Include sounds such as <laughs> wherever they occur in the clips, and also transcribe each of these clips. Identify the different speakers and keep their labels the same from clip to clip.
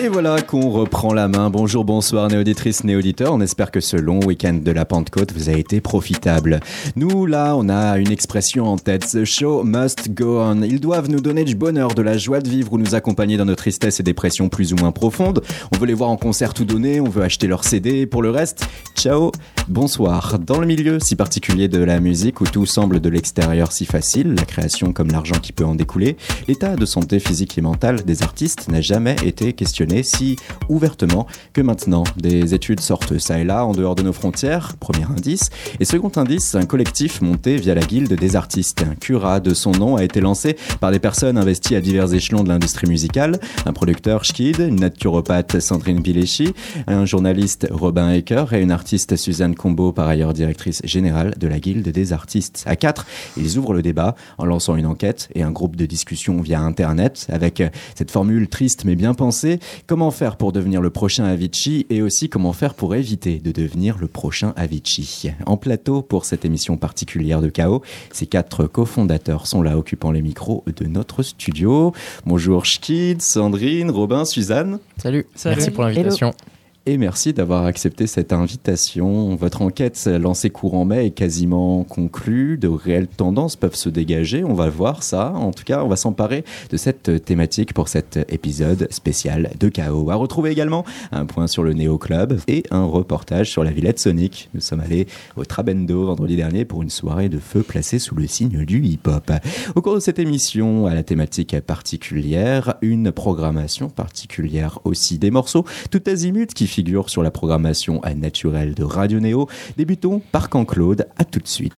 Speaker 1: Et voilà qu'on reprend la main. Bonjour, bonsoir, néauditrices, néauditeurs. On espère que ce long week-end de la Pentecôte vous a été profitable. Nous, là, on a une expression en tête. The show must go on. Ils doivent nous donner du bonheur, de la joie de vivre ou nous accompagner dans nos tristesses et dépressions plus ou moins profondes. On veut les voir en concert tout donner, on veut acheter leur CD. Pour le reste, ciao, bonsoir. Dans le milieu si particulier de la musique où tout semble de l'extérieur si facile, la création comme l'argent qui peut en découler, l'état de santé physique et mentale des artistes n'a jamais été questionné si ouvertement que maintenant. Des études sortent ça et là en dehors de nos frontières, premier indice. Et second indice, un collectif monté via la guilde des artistes. Un cura de son nom a été lancé par des personnes investies à divers échelons de l'industrie musicale. Un producteur, Schkid, une naturopathe, Sandrine Bilechi, un journaliste, Robin Ecker, et une artiste, Suzanne Combo, par ailleurs directrice générale de la guilde des artistes. À quatre, ils ouvrent le débat en lançant une enquête et un groupe de discussion via Internet avec cette formule triste mais bien pensée Comment faire pour devenir le prochain Avicii et aussi comment faire pour éviter de devenir le prochain Avicii. En plateau pour cette émission particulière de Chaos, ces quatre cofondateurs sont là occupant les micros de notre studio. Bonjour Schkid, Sandrine, Robin, Suzanne.
Speaker 2: Salut, merci pour l'invitation
Speaker 1: et merci d'avoir accepté cette invitation. Votre enquête lancée courant mai est quasiment conclue. De réelles tendances peuvent se dégager. On va voir ça. En tout cas, on va s'emparer de cette thématique pour cet épisode spécial de Chaos. À retrouver également un point sur le Néo Club et un reportage sur la Villette Sonic. Nous sommes allés au Trabendo vendredi dernier pour une soirée de feu placée sous le signe du hip-hop. Au cours de cette émission, à la thématique particulière, une programmation particulière aussi. Des morceaux tout azimut qui sur la programmation naturelle de Radio Néo. Débutons par Claude. À tout de suite.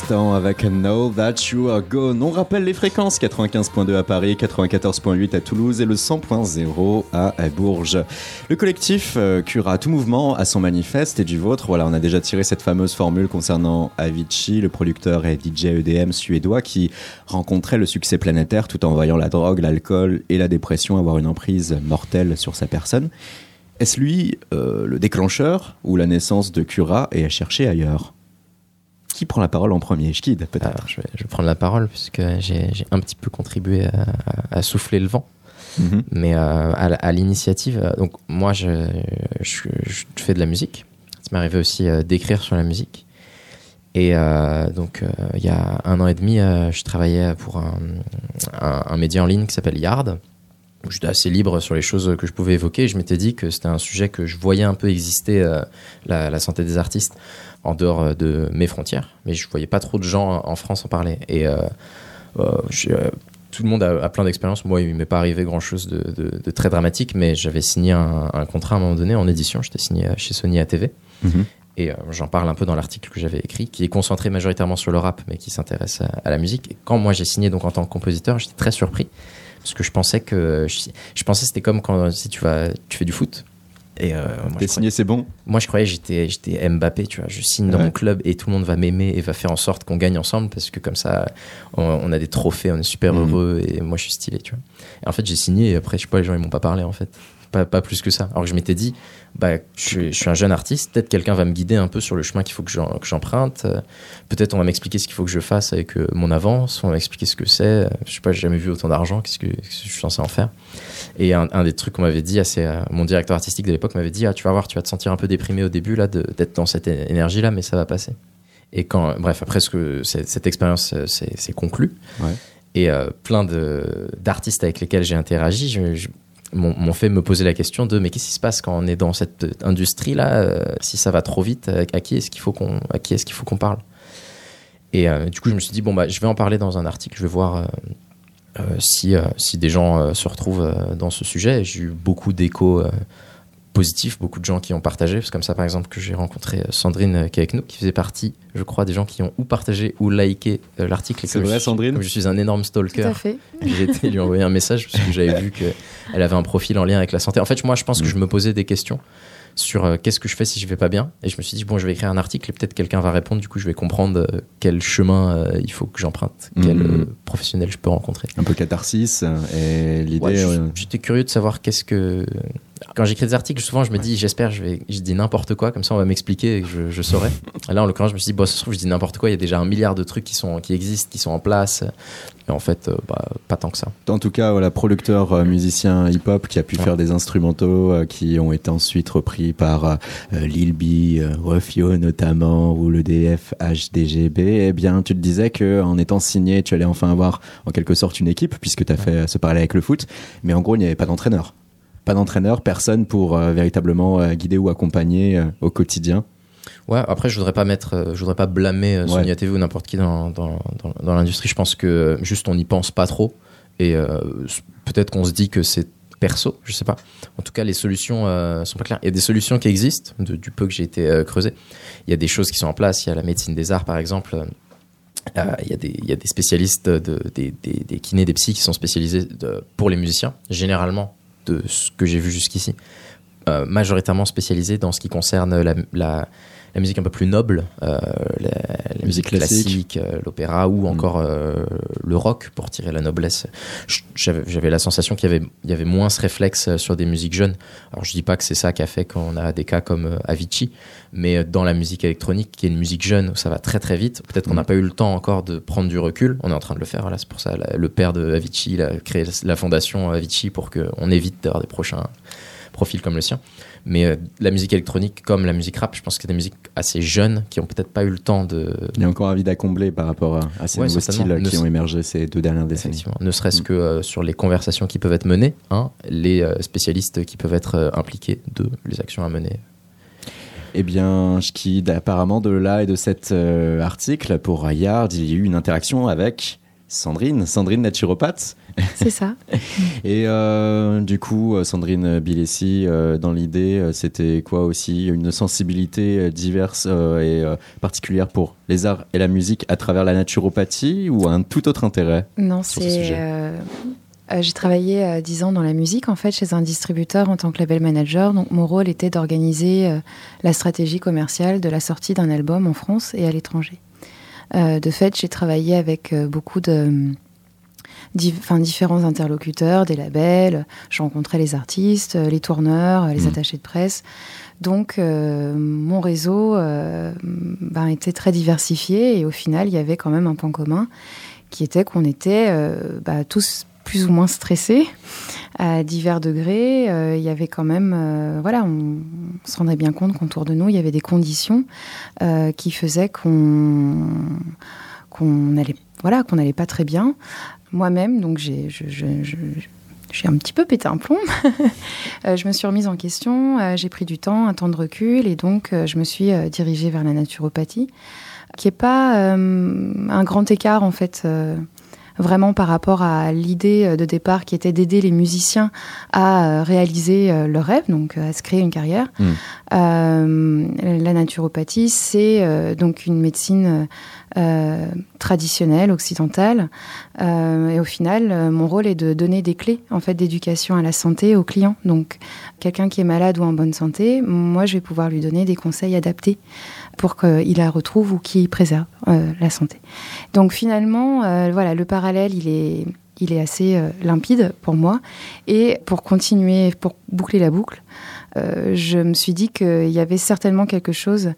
Speaker 1: L'instant avec Know That You Are Gone. On rappelle les fréquences 95.2 à Paris, 94.8 à Toulouse et le 100.0 à Bourges. Le collectif euh, Cura tout mouvement à son manifeste et du vôtre. Voilà, on a déjà tiré cette fameuse formule concernant Avicii, le producteur et DJ EDM suédois qui rencontrait le succès planétaire tout en voyant la drogue, l'alcool et la dépression avoir une emprise mortelle sur sa personne. Est-ce lui euh, le déclencheur ou la naissance de Cura est à chercher ailleurs? Qui prend la parole en premier Schkid, peut-être
Speaker 2: je, vais, prendre la parole puisque j'ai un petit peu contribué à, souffler le vent. Mhm. Mais euh, à, l'initiative, euh, donc moi je, je, fais de la musique. Ça m'est arrivé aussi euh, d'écrire sur la musique. Et donc il y a un an et demi, je travaillais pour un, un, média en ligne qui s'appelle Yard. J'étais assez libre sur les choses que je pouvais évoquer. Je m'étais dit que c'était un sujet que je voyais un peu exister, la, la, santé des artistes en dehors euh, de mes frontières, mais je voyais pas trop de gens en France en parler. Et euh, euh, tout le monde a, plein d'expériences. Moi, il m'est pas arrivé grand chose de, très dramatique, mais j'avais signé un, contrat à un moment donné en édition. J'étais signé chez Sony ATV. Mhm. Et j'en parle un peu dans l'article que j'avais écrit, qui est concentré majoritairement sur le rap, mais qui s'intéresse à, la musique. Et quand moi j'ai signé donc en tant que compositeur, j'étais très surpris parce que je pensais que je, je pensais c'était comme quand si tu vas tu fais du foot
Speaker 1: et euh, T'es signé, c'est bon?
Speaker 2: Moi, je croyais que j'étais, j'étais Mbappé, tu vois. Je signe dans mon club et tout le monde va m'aimer et va faire en sorte qu'on gagne ensemble parce que comme ça, on, a des trophées, on est super mhm. heureux et moi, je suis stylé, tu vois. Et en fait, j'ai signé et après, je sais pas, les gens, ils m'ont pas parlé, en fait. Pas, pas plus que ça. Alors que je m'étais dit, bah, je, suis un jeune artiste, peut-être quelqu'un va me guider un peu sur le chemin qu'il faut que j'emprunte. peut-être on va m'expliquer ce qu'il faut que je fasse avec euh, mon avance, on va m'expliquer ce que c'est. Je sais pas, j'ai jamais vu autant d'argent, qu'est-ce que, je suis censé en faire? Et un, des trucs qu'on m'avait dit, assez, euh, mon directeur artistique de l'époque m'avait dit, ah, tu vas voir, tu vas te sentir un peu déprimé au début là, d'être dans cette énergie-là, mais ça va passer. Et quand, bref, après ce que cette, expérience s'est euh, conclue, et plein d'artistes avec lesquels j'ai interagi, je m'ont fait me poser la question de mais qu'est-ce qui se passe quand on est dans cette industrie là euh, si ça va trop vite à, qui est-ce qu'il faut qu'on à qui est-ce qu'il faut qu'on parle? Et euh, du coup je me suis dit bon bah je vais en parler dans un article je vais voir euh, si si des gens se retrouvent dans ce sujet. J'ai eu beaucoup d'échos positif, beaucoup de gens qui ont partagé. C'est comme ça, par exemple, que j'ai rencontré euh, Sandrine euh, qui est avec nous, qui faisait partie, je crois, des gens qui ont ou partagé ou liké euh, l'article.
Speaker 1: C'est vrai, Sandrine
Speaker 2: Comme je suis un énorme stalker, <laughs> j'ai été lui envoyer un message parce que j'avais vu qu'elle avait un profil en lien avec la santé. En fait, moi, je pense que je me posais des questions sur qu'est-ce que je fais si je vais pas bien? Et je me suis dit, bon, je vais écrire un article et peut-être quelqu'un va répondre. Du coup, je vais comprendre quel chemin il faut que j'emprunte, quel mhm. professionnel je peux rencontrer.
Speaker 1: Un peu catharsis. Et l'idée.
Speaker 2: J'étais curieux de savoir qu'est-ce que quand j'écris des articles, souvent je me dis, j'espère, je vais, je dis n'importe quoi, comme ça on va m'expliquer et je, je saurai. là, en l'occurrence, je me suis dit, bon, ça se trouve, je dis n'importe quoi, il y a déjà un milliard de trucs qui, sont, qui existent, qui sont en place. Et en fait, euh, bah, pas tant que ça.
Speaker 1: En tout cas, voilà, producteur, euh, musicien hip-hop qui a pu faire des instrumentaux euh, qui ont été ensuite repris par Lil B, Rufio notamment, ou le DF HDGB. Eh bien, tu te disais qu'en étant signé, tu allais enfin avoir en quelque sorte une équipe, puisque tu as fait ce parallèle avec le foot. Mais en gros, il n'y avait pas d'entraîneur pas d'entraîneur, personne pour euh, véritablement euh, guider ou accompagner euh, au quotidien.
Speaker 2: Ouais, après, je voudrais pas mettre, je voudrais pas blâmer Sonia TV ou n'importe qui dans, dans, dans, l'industrie. Je pense que juste on n'y pense pas trop. Et peut-être qu'on se dit que c'est perso, je sais pas. En tout cas, les solutions sont pas claires. Il y a des solutions qui existent, du peu que j'ai été creusé. Il y a des choses qui sont en place. Il y a la médecine des arts, par exemple. il, y a des, il y a des spécialistes, de, des, des, des, kinés, des psys qui sont spécialisés de, pour les musiciens. Généralement, de ce que j'ai vu jusqu'ici. Euh, majoritairement spécialisé dans ce qui concerne la, la, la musique un peu plus noble, euh, la, musique classique, euh, l'opéra ou mm. encore euh, le rock pour tirer la noblesse. J'avais la sensation qu'il y avait, il y avait moins ce réflexe sur des musiques jeunes. Alors je dis pas que c'est ça qui a fait qu'on a des cas comme Avicii, mais dans la musique électronique, qui est une musique jeune où ça va très très vite, peut-être qu'on n'a mm. pas eu le temps encore de prendre du recul. On est en train de le faire. Voilà, c'est pour ça le père de Avicii il a créé la fondation Avicii pour qu'on évite d'avoir des prochains profils comme le sien. Mais euh, la musique électronique, comme la musique rap, je pense que c'est des musiques assez jeunes qui ont peut-être pas eu le temps de.
Speaker 1: Il y a encore un vide à combler par rapport à, ces nouveaux styles qui ont émergé ces deux dernières décennies.
Speaker 2: Ne serait-ce mm. que euh, sur les conversations qui peuvent être menées, hein, les euh, spécialistes qui peuvent être impliqués de les actions à mener.
Speaker 1: Eh bien, apparemment de là et de cet article pour Rayard, il y a eu une interaction avec Sandrine, Sandrine naturopathe.
Speaker 3: C'est ça. <laughs>
Speaker 1: et euh, du coup, euh, Sandrine Bilessi, euh, dans l'idée, c'était quoi aussi? Une sensibilité diverse et particulière pour les arts et la musique à travers la naturopathie ou un tout autre intérêt
Speaker 3: Non, c'est. j'ai travaillé dix ans dans la musique, en fait, chez un distributeur en tant que label manager. Donc, mon rôle était d'organiser la stratégie commerciale de la sortie d'un album en France et à l'étranger. Euh, de fait, j'ai travaillé avec euh, beaucoup de différents interlocuteurs, des labels, je rencontrais les artistes, euh, les tourneurs, les mmh. attachés de presse. Donc mon réseau ben, était très diversifié et au final il y avait quand même un point commun qui était qu'on était, bah, tous plus ou moins stressés à divers degrés. Euh, il y avait quand même, euh, voilà, on, se rendait bien compte qu'autour de nous, il y avait des conditions euh, qui faisaient qu'on qu'on allait, voilà, qu'on n'allait pas très bien. Moi-même, donc j'ai un petit peu pété un plomb. <laughs> je me suis remise en question, j'ai pris du temps, un temps de recul, et donc je me suis dirigée vers la naturopathie, qui n'est pas un grand écart en fait vraiment par rapport à l'idée euh, de départ qui était d'aider les musiciens à euh, réaliser euh, leur rêve, donc à se créer une carrière. Hmm. la naturopathie, c'est donc une médecine traditionnelle, occidentale. et au final, mon rôle est de donner des clés en fait d'éducation à la santé aux clients. Donc, quelqu'un qui est malade ou en bonne santé, moi, je vais pouvoir lui donner des conseils adaptés pour qu'il la retrouve ou qu'il préserve euh, la santé. Donc finalement, euh, voilà, le parallèle, il est, il est assez euh, limpide pour moi. Et pour continuer, pour boucler la boucle, je me suis dit qu'il y avait certainement quelque chose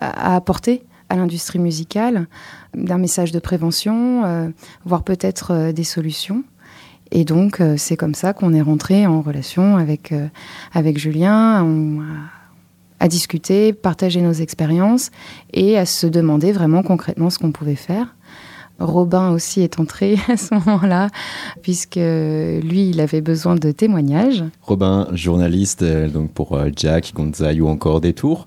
Speaker 3: à, apporter à l'industrie musicale, d'un message de prévention, voire peut-être des solutions. Et donc, c'est comme ça qu'on est rentré en relation avec, avec Julien. À discuter, partager nos expériences et à se demander vraiment concrètement ce qu'on pouvait faire. Robin aussi est entré <laughs> à ce moment-là, puisque lui, il avait besoin de témoignages.
Speaker 1: Robin, journaliste euh, donc pour euh, Jack, Gonzaï ou encore des tours.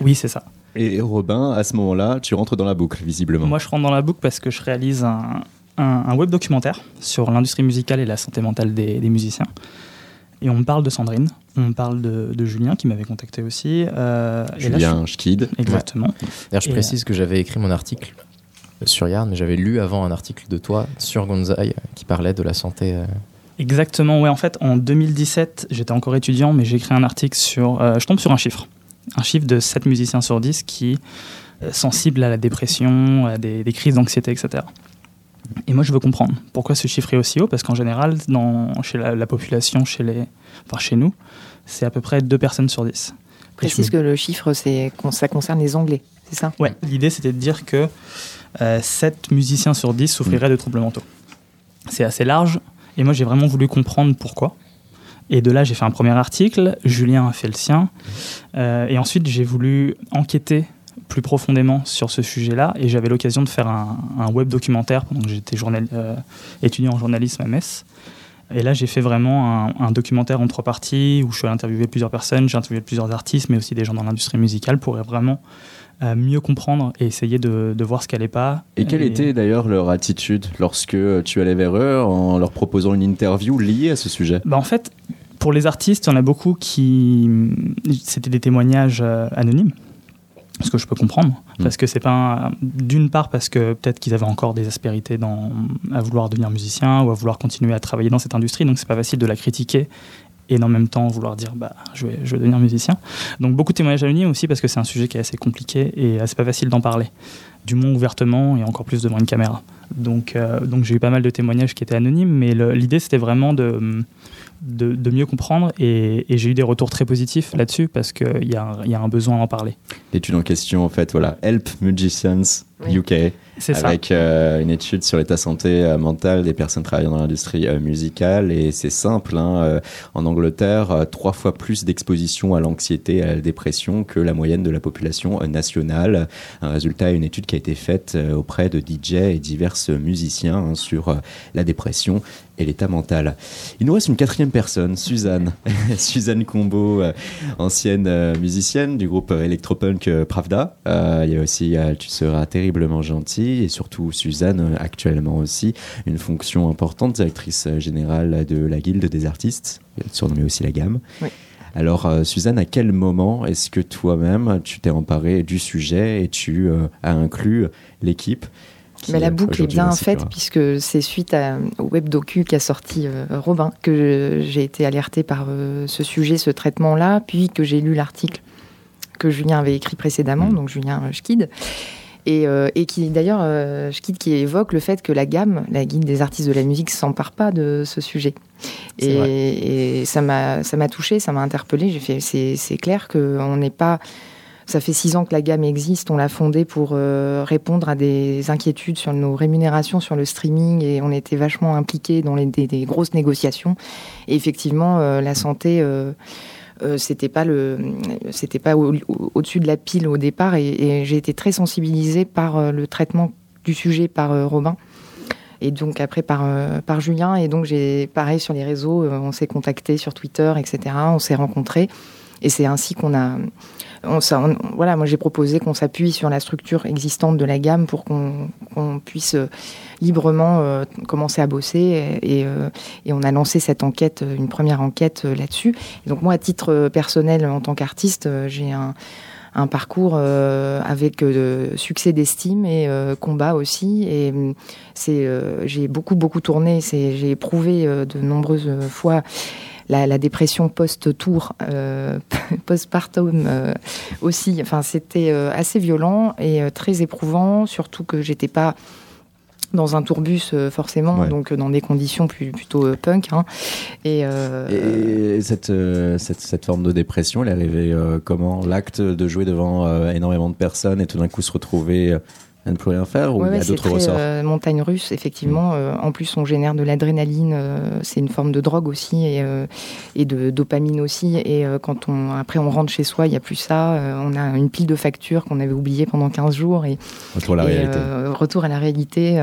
Speaker 4: Oui, c'est ça.
Speaker 1: Et Robin, à ce moment-là, tu rentres dans la boucle, visiblement.
Speaker 4: Moi, je rentre dans la boucle parce que je réalise un, web documentaire sur l'industrie musicale et la santé mentale des musiciens. Et on parle de Sandrine, on parle de, Julien qui m'avait contacté aussi.
Speaker 1: Euh, Julien Schkid.
Speaker 4: Exactement.
Speaker 2: D'ailleurs, je précise que j'avais écrit mon article sur Yarn, mais j'avais lu avant un article de toi sur Gonzaï qui parlait de la santé. Euh.
Speaker 4: Exactement, ouais. En fait, en 2017, j'étais encore étudiant, mais j'ai écrit un article sur. Euh, je tombe sur un chiffre. Un chiffre de 7 musiciens sur 10 qui sensibles à la dépression, à des, des crises d'anxiété, etc. Et moi, je veux comprendre pourquoi ce chiffre est aussi haut, parce qu'en général, dans, chez la, population, chez, les, enfin, chez nous, c'est à peu près 2 personnes sur 10.
Speaker 5: Précise que le chiffre, ça concerne les Anglais, c'est ça?
Speaker 4: Ouais, l'idée c'était de dire que 7 euh, musiciens sur 10 souffriraient de troubles mentaux. C'est assez large, et moi j'ai vraiment voulu comprendre pourquoi. Et de là, j'ai fait un premier article, Julien a fait le sien, euh, et ensuite j'ai voulu enquêter plus profondément sur ce sujet-là. Et j'avais l'occasion de faire un, web documentaire pendant que j'étais euh, étudiant en journalisme à Metz. Et là, j'ai fait vraiment un, documentaire en trois parties où je suis allé interviewer plusieurs personnes, j'ai interviewé plusieurs artistes, mais aussi des gens dans l'industrie musicale pour vraiment euh, mieux comprendre et essayer de, voir ce qu'elle n'est pas.
Speaker 1: Et quelle était d'ailleurs leur attitude lorsque tu allais vers eux en leur proposant une interview liée à ce sujet?
Speaker 4: Bah En fait, pour les artistes, il y en a beaucoup qui. C'était des témoignages euh, anonymes ce que je peux comprendre, mm. parce que c'est pas d'une part parce que peut-être qu'ils avaient encore des aspérités dans, à vouloir devenir musicien ou à vouloir continuer à travailler dans cette industrie, donc c'est pas facile de la critiquer et en même temps vouloir dire bah je vais, je vais devenir musicien. Donc beaucoup de témoignages anonymes aussi parce que c'est un sujet qui est assez compliqué et assez pas facile d'en parler, du moins ouvertement et encore plus devant une caméra. Donc euh, donc j'ai eu pas mal de témoignages qui étaient anonymes, mais l'idée c'était vraiment de de, mieux comprendre et, j'ai eu des retours très positifs là-dessus parce qu'il y, y, a un besoin d'en parler.
Speaker 1: L'étude en question, en fait, voilà, Help Musicians UK, avec euh, une étude sur l'état santé euh, mentale des personnes travaillant dans l'industrie euh, musicale. Et c'est simple, hein, en Angleterre, trois fois plus d'exposition à l'anxiété et à la dépression que la moyenne de la population nationale. Un résultat, une étude qui a été faite auprès de DJ et divers musiciens hein, sur la dépression et l'état mental. Il nous reste une quatrième personne, Suzanne. <laughs> Suzanne Combo, ancienne musicienne du groupe électropunk Pravda. il y a aussi Tu seras terrible terriblement gentil et surtout Suzanne actuellement aussi une fonction importante, directrice générale de la Guilde des artistes, surnommée aussi la gamme.
Speaker 5: Oui.
Speaker 1: Alors, euh, Suzanne, à quel moment est-ce que toi-même, tu t'es emparé du sujet et tu euh, as inclus l'équipe
Speaker 5: mais la boucle est bien faite puisque c'est suite à, au web docu qu'a sorti euh, Robin que j'ai été alertée par ce sujet, ce traitement-là, puis que j'ai lu l'article que Julien avait écrit précédemment, mm. donc Julien Schkid. Et, et, qui d'ailleurs, euh, qui évoque le fait que la gamme, la guide des artistes de la musique, s'empare pas de ce sujet. Et, et, ça m'a ça m'a touché, ça m'a interpellé. J'ai fait c'est clair qu'on n'est pas ça fait six ans que la gamme existe. On l'a fondée pour euh, répondre à des inquiétudes sur nos rémunérations sur le streaming et on était vachement impliqués dans les, des, grosses négociations. Et effectivement, euh, la santé, euh, c'était pas le, c'était pas au-dessus de la pile au départ. Et, j'ai été très sensibilisée par le traitement du sujet par Robin et donc après par, euh, par Julien. Et donc j'ai pareil sur les réseaux, euh, on s'est contacté sur Twitter, etc. On s'est rencontrés. Et c'est ainsi qu'on a. On, voilà, moi j'ai proposé qu'on s'appuie sur la structure existante de la gamme pour qu'on puisse euh, librement commencer à bosser. Et, et, on a lancé cette enquête, une première enquête là-dessus. Donc moi, à titre personnel, en tant qu'artiste, j'ai un, parcours euh, avec euh, succès d'estime et euh, combat aussi. Et c'est, j'ai beaucoup beaucoup tourné. J'ai éprouvé de nombreuses fois. La, la, dépression post-tour, euh, <laughs> post-partum aussi. Enfin, c'était assez violent et très éprouvant, surtout que j'étais pas dans un tourbus euh, forcément, donc euh, dans des conditions plus, plutôt euh, punk. Hein. Et,
Speaker 1: et cette, cette, cette, forme de dépression, elle est arrivée comment? L'acte de jouer devant énormément de personnes et tout d'un coup se retrouver à ne plus rien faire ou il y a d'autres ressorts?
Speaker 5: euh, Montagne russe, effectivement. Mm. Euh, en plus, on génère de l'adrénaline. Euh, c'est une forme de drogue aussi et, et de dopamine aussi. Et quand on après on rentre chez soi, il n'y a plus ça. on a une pile de factures qu'on avait oubliées pendant 15 jours. Et,
Speaker 1: retour à la réalité.
Speaker 5: retour à la réalité.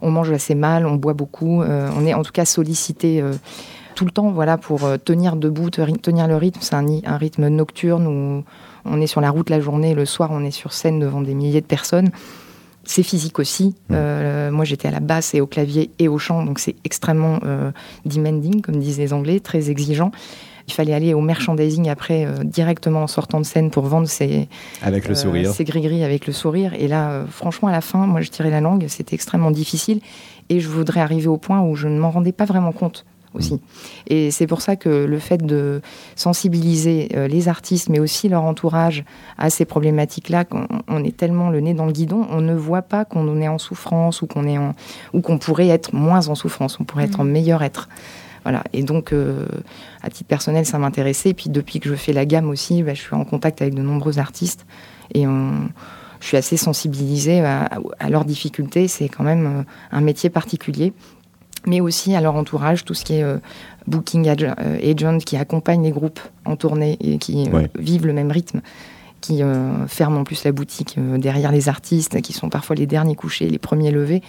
Speaker 5: on mange assez mal, on boit beaucoup. on est en tout cas sollicité tout le temps, voilà, pour tenir debout, tenir le rythme. C'est un, un, rythme nocturne où on est sur la route la journée, le soir on est sur scène devant des milliers de personnes. C'est physique aussi. Mmh. Euh, moi, j'étais à la basse et au clavier et au chant, donc c'est extrêmement euh, demanding, comme disent les Anglais, très exigeant. Il fallait aller au merchandising après, euh, directement en sortant de scène pour vendre ses,
Speaker 1: avec le sourire.
Speaker 5: ses gris-gris avec le sourire. Et là, franchement, à la fin, moi, je tirais la langue. C'était extrêmement difficile. Et je voudrais arriver au point où je ne m'en rendais pas vraiment compte aussi. Mm. Et c'est pour ça que le fait de sensibiliser euh, les artistes, mais aussi leur entourage à ces problématiques-là, on, est tellement le nez dans le guidon, on ne voit pas qu'on est en souffrance ou qu'on est en, ou qu'on pourrait être moins en souffrance, on pourrait être en mm. meilleur être. Voilà. Et donc, euh, à titre personnel, ça m'intéressait. Et puis, depuis que je fais la gamme aussi, bah, je suis en contact avec de nombreux artistes et je suis assez sensibilisée à, à leurs difficultés. C'est quand même euh, un métier particulier mais aussi à leur entourage, tout ce qui est euh, booking euh, agent qui accompagne les groupes en tournée et qui euh, vivent le même rythme, qui ferment en plus la boutique derrière les artistes, qui sont parfois les derniers couchés, les premiers levés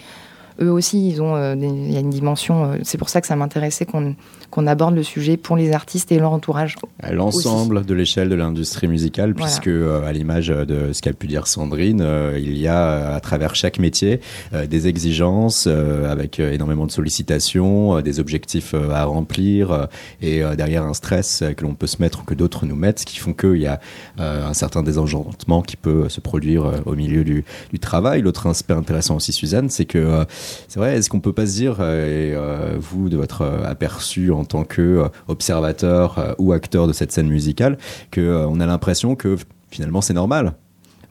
Speaker 5: eux aussi, ils ont, euh, il y a une dimension. Euh, c'est pour ça que ça m'intéressait qu'on aborde le sujet pour les artistes et leur entourage.
Speaker 1: L'ensemble de l'échelle de l'industrie musicale, puisque euh, à l'image de ce qu'a pu dire Sandrine, il y a à travers chaque métier des exigences avec énormément de sollicitations, des objectifs à remplir et derrière un stress que l'on peut se mettre ou que d'autres nous mettent, ce qui font qu'il y a un certain désenchantement qui peut se produire au milieu du, du travail. L'autre aspect intéressant aussi, Suzanne, c'est que c'est vrai, est-ce qu'on peut pas se dire, euh, et euh, vous, de votre euh, aperçu en tant que observateur ou acteur de cette scène musicale, que on a l'impression que finalement c'est normal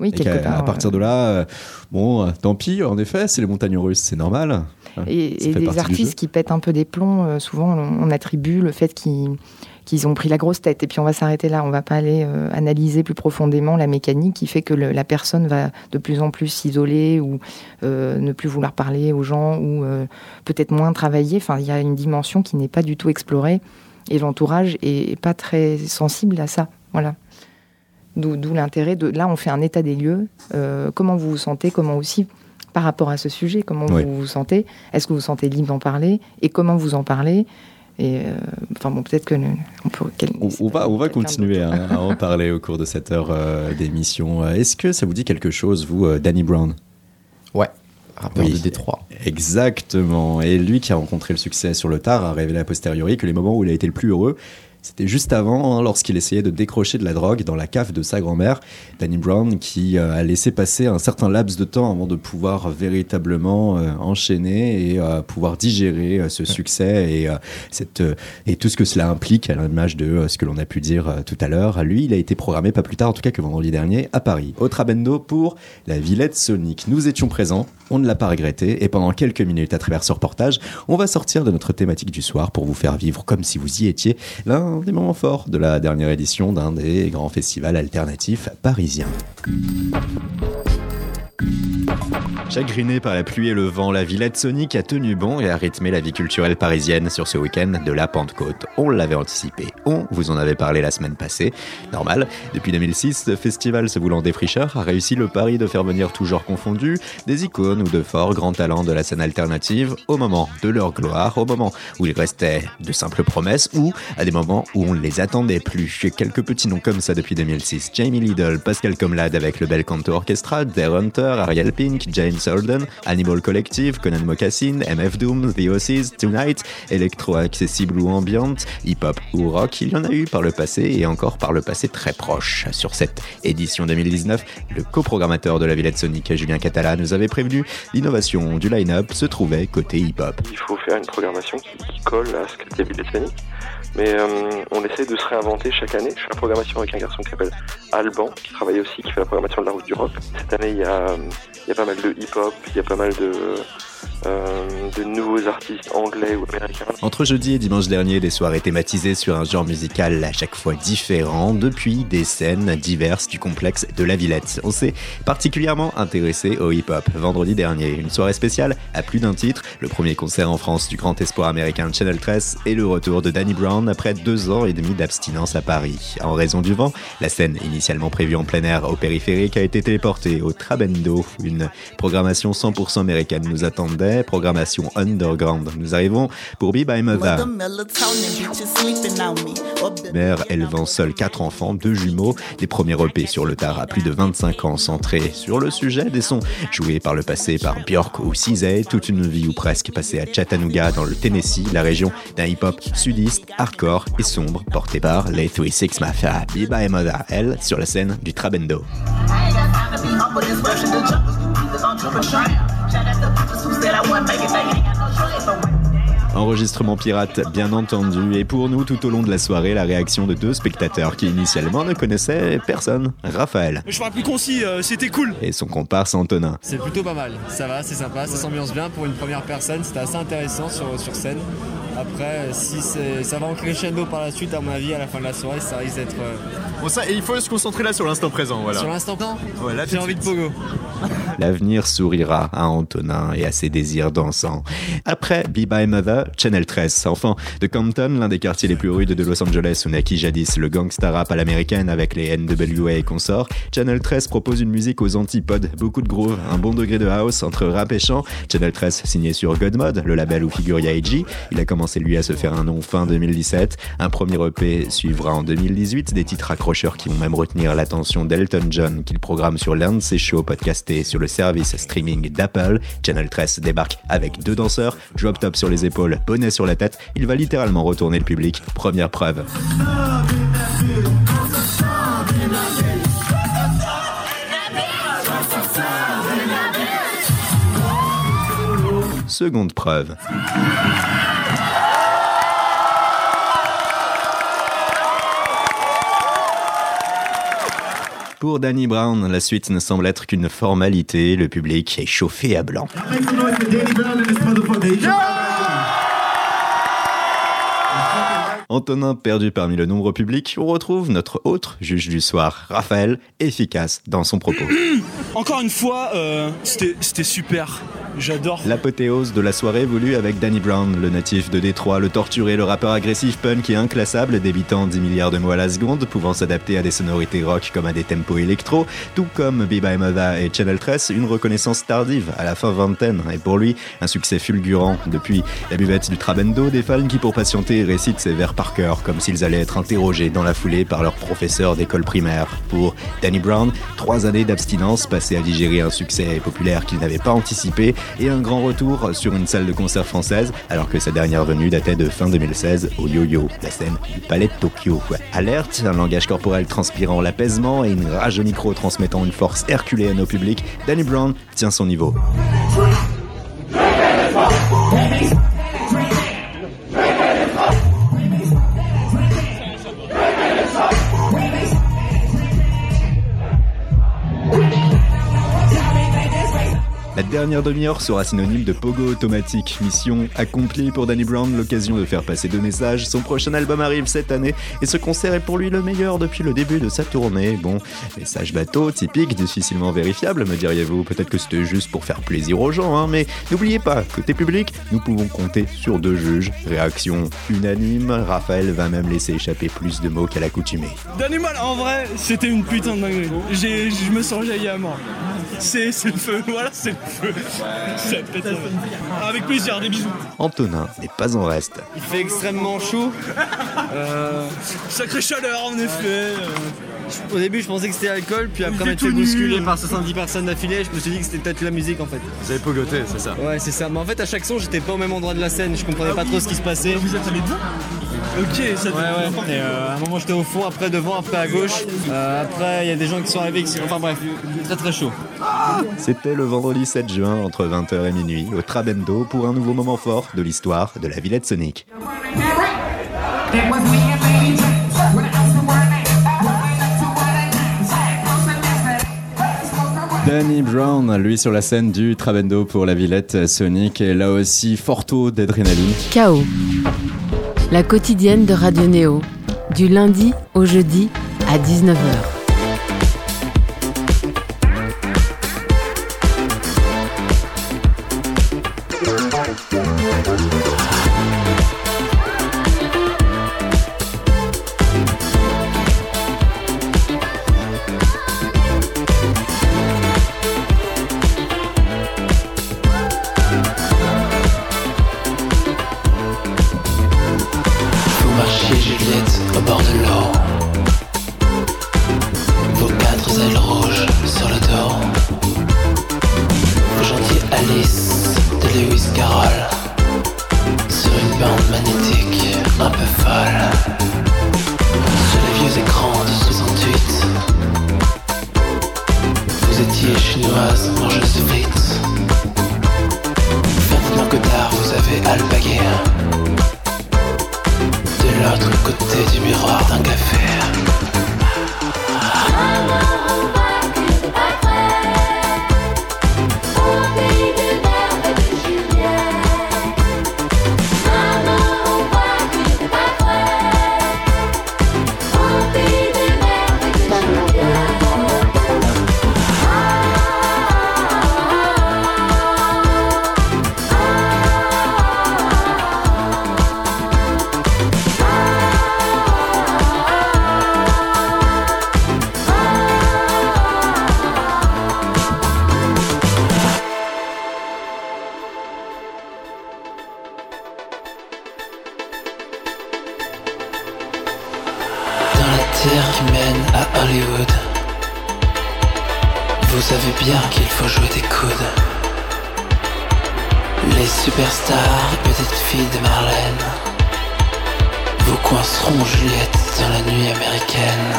Speaker 5: oui, quelque
Speaker 1: part. À partir de là, bon, tant pis, en effet, c'est les montagnes russes, c'est normal.
Speaker 5: Et, et des artistes qui pètent un peu des plombs, souvent on, attribue le fait qu'ils qu'ils ont pris la grosse tête. Et puis on va s'arrêter là, on va pas aller euh, analyser plus profondément la mécanique qui fait que la personne va de plus en plus s'isoler ou euh, ne plus vouloir parler aux gens ou euh, peut-être moins travailler. Enfin, il y a une dimension qui n'est pas du tout explorée et l'entourage est pas très sensible à ça. Voilà. D'où l'intérêt de là, on fait un état des lieux. comment vous vous sentez? Comment aussi par rapport à ce sujet, comment vous vous sentez? Est-ce que vous vous sentez libre d'en parler? Et comment vous en parlez? Et euh, enfin bon, peut-être que on peut.
Speaker 1: On, va, on va continuer à, en parler au cours de cette heure euh, d'émission. Est-ce que ça vous dit quelque chose, vous, euh, Danny Brown?
Speaker 2: Rappeur de Détroit.
Speaker 1: Exactement. Et lui qui a rencontré le succès sur le tard a révélé a posteriori que les moments où il a été le plus heureux, c'était juste avant, hein, lorsqu'il essayait de décrocher de la drogue dans la cave de sa grand-mère, Danny Brown, qui euh, a laissé passer un certain laps de temps avant de pouvoir véritablement euh, enchaîner et euh, pouvoir digérer ce succès et, et tout ce que cela implique à l'image de ce que l'on a pu dire tout à l'heure. Lui, il a été programmé pas plus tard, en tout cas que vendredi dernier, à Paris, au Trabendo pour la Villette Sonic. Nous étions présents, on ne l'a pas regretté, et pendant quelques minutes à travers ce reportage, on va sortir de notre thématique du soir pour vous faire vivre comme si vous y étiez l'un des moments forts de la dernière édition d'un des grands festivals alternatifs parisiens. Chagrinée par la pluie et le vent, la Villette Sonic a tenu bon et a rythmé la vie culturelle parisienne sur ce week-end de la Pentecôte. On l'avait anticipé, on vous en avait parlé la semaine passée. Normal, depuis 2006, ce festival se voulant défricheur a réussi le pari de faire venir toujours genres confondus des icônes ou de forts grands talents de la scène alternative au moment de leur gloire, au moment où il restait de simples promesses ou à des moments où on ne les attendait plus. Quelques petits noms comme ça depuis 2006. Jamie Lidl, Pascal Comlade avec le Bel Canto Orchestra, Dare Hunter, Ariel Pink, James Holden, Animal Collective, Conan Mocassin, MF Doom, The Oasis, Tonight, électro-accessible ou ambiante, hip-hop ou rock, il y en a eu par le passé et encore par le passé très proche. Sur cette édition 2019, le coprogrammateur de la Villette Sonic, Julien Catala, nous avait prévenu l'innovation du line-up se trouvait côté hip-hop.
Speaker 6: Il faut faire une programmation qui, colle à ce la Villette Sonic. Mais euh, on essaie de se réinventer chaque année. Je fais la programmation avec un garçon qui s'appelle Alban, qui travaille aussi, qui fait la programmation de la route du rock. Cette année, il y a, il y a pas mal de hip-hop, il y a pas mal de euh, de nouveaux artistes anglais ou américains.
Speaker 1: Entre jeudi et dimanche dernier, des soirées thématisées sur un genre musical à chaque fois différent, depuis des scènes diverses du complexe de la Villette. On s'est particulièrement intéressé au hip-hop. Vendredi dernier, une soirée spéciale à plus d'un titre, le premier concert en France du grand espoir américain Channel 13 et le retour de Danny Brown après deux ans et demi d'abstinence à Paris. En raison du vent, la scène initialement prévue en plein air au périphérique a été téléportée au Trabendo. Une programmation 100% américaine nous attendait programmation underground. Nous arrivons pour Be By Mother. Mère élevant seule quatre enfants, deux jumeaux, des premiers EP sur le tard à plus de 25 ans centrés sur le sujet des sons joués par le passé par Björk ou Cizay, toute une vie ou presque passée à Chattanooga dans le Tennessee, la région d'un hip-hop sudiste, hardcore et sombre porté par les 36 Mafia. Be By Mother, elle, sur la scène du Trabendo. Enregistrement pirate, bien entendu, et pour nous, tout au long de la soirée, la réaction de deux spectateurs qui initialement ne connaissaient personne. Raphaël.
Speaker 7: Je parle plus concis, euh, c'était cool.
Speaker 1: Et son comparse Antonin.
Speaker 8: C'est plutôt pas mal, ça va, c'est sympa, ça s'ambiance bien pour une première personne, c'était assez intéressant sur, sur scène. Après, si ça va en crescendo par la suite, à mon avis, à la fin de la soirée, ça risque d'être. Euh,
Speaker 7: bon, ça, et il faut se concentrer là sur l'instant présent, voilà.
Speaker 8: Sur l'instant présent J'ai envie de pogo. <laughs>
Speaker 1: L'avenir sourira à Antonin et à ses désirs dansants. Après Be By Mother, Channel 13, enfant de Compton, l'un des quartiers les plus rudes de Los Angeles où naquit jadis le gangsta rap à l'américaine avec les NWA et consorts, Channel 13 propose une musique aux antipodes, beaucoup de groove, un bon degré de house entre rap et chant. Channel 13 signé sur Godmode, le label où figure Yaiji. Il a commencé lui à se faire un nom fin 2017. Un premier EP suivra en 2018, des titres accrocheurs qui vont même retenir l'attention d'Elton John qu'il programme sur l'un de ses shows podcastés sur le service streaming d'Apple. Channel 13 débarque avec deux danseurs, drop top sur les épaules, bonnet sur la tête. Il va littéralement retourner le public. Première preuve. Seconde preuve. Pour Danny Brown, la suite ne semble être qu'une formalité. Le public est chauffé à blanc. Antonin perdu parmi le nombre public, on retrouve notre autre juge du soir, Raphaël, efficace dans son propos.
Speaker 7: Encore une fois, euh, c'était super. J'adore.
Speaker 1: L'apothéose de la soirée voulue avec Danny Brown, le natif de Détroit, le torturé, le rappeur agressif punk et inclassable, débitant 10 milliards de mots à la seconde, pouvant s'adapter à des sonorités rock comme à des tempos électro, tout comme Biba Mother et Channel 13, une reconnaissance tardive à la fin vingtaine, et pour lui, un succès fulgurant. Depuis la buvette du Trabendo, des fans qui pour patienter récitent ses vers par cœur, comme s'ils allaient être interrogés dans la foulée par leur professeur d'école primaire. Pour Danny Brown, trois années d'abstinence passées à digérer un succès populaire qu'il n'avait pas anticipé, et un grand retour sur une salle de concert française, alors que sa dernière venue datait de fin 2016 au Yo-Yo, la scène du Palais de Tokyo. Alerte, un langage corporel transpirant l'apaisement et une rage au micro transmettant une force herculéenne au public, Danny Brown tient son niveau. La dernière demi-heure sera synonyme de pogo automatique. Mission accomplie pour Danny Brown, l'occasion de faire passer deux messages. Son prochain album arrive cette année et ce concert est pour lui le meilleur depuis le début de sa tournée. Bon, message bateau, typique, difficilement vérifiable, me diriez-vous. Peut-être que c'était juste pour faire plaisir aux gens, hein, mais n'oubliez pas, côté public, nous pouvons compter sur deux juges. Réaction unanime, Raphaël va même laisser échapper plus de mots qu'à l'accoutumée.
Speaker 7: Danny en vrai, c'était une putain de dinguerie. Je me sens à mort. C'est le feu, <laughs> voilà, c'est le avec plaisir, des bisous.
Speaker 1: Antonin n'est pas en reste.
Speaker 8: Il fait extrêmement chaud.
Speaker 7: Euh, sacrée chaleur en effet. Euh.
Speaker 8: Au début, je pensais que c'était l'alcool, puis après, a été bousculé par 70 personnes d'affilée. Je me suis dit que c'était peut-être la musique en fait.
Speaker 9: Vous avez pogoté, c'est ça
Speaker 8: Ouais, c'est ça. Mais en fait, à chaque son, j'étais pas au même endroit de la scène. Je comprenais pas trop ce qui se passait.
Speaker 7: Vous êtes allé devant Ok, ça
Speaker 8: Ouais, ouais. Et euh, à un moment, j'étais au fond, après devant, après à gauche. Euh, après, il y a des gens qui sont arrivés. Enfin bref, très très chaud.
Speaker 1: C'était le vendredi 7 juin entre 20h et minuit au Trabendo pour un nouveau moment fort de l'histoire de la Villette Sonic. Danny Brown, lui sur la scène du Trabendo pour la Villette Sonic, et là aussi fort tôt d'adrénaline.
Speaker 10: Chaos. La quotidienne de Radio Néo, du lundi au jeudi à 19h.
Speaker 1: les superstars, et petites filles de Marlène, vous coinceront Juliette dans la nuit américaine.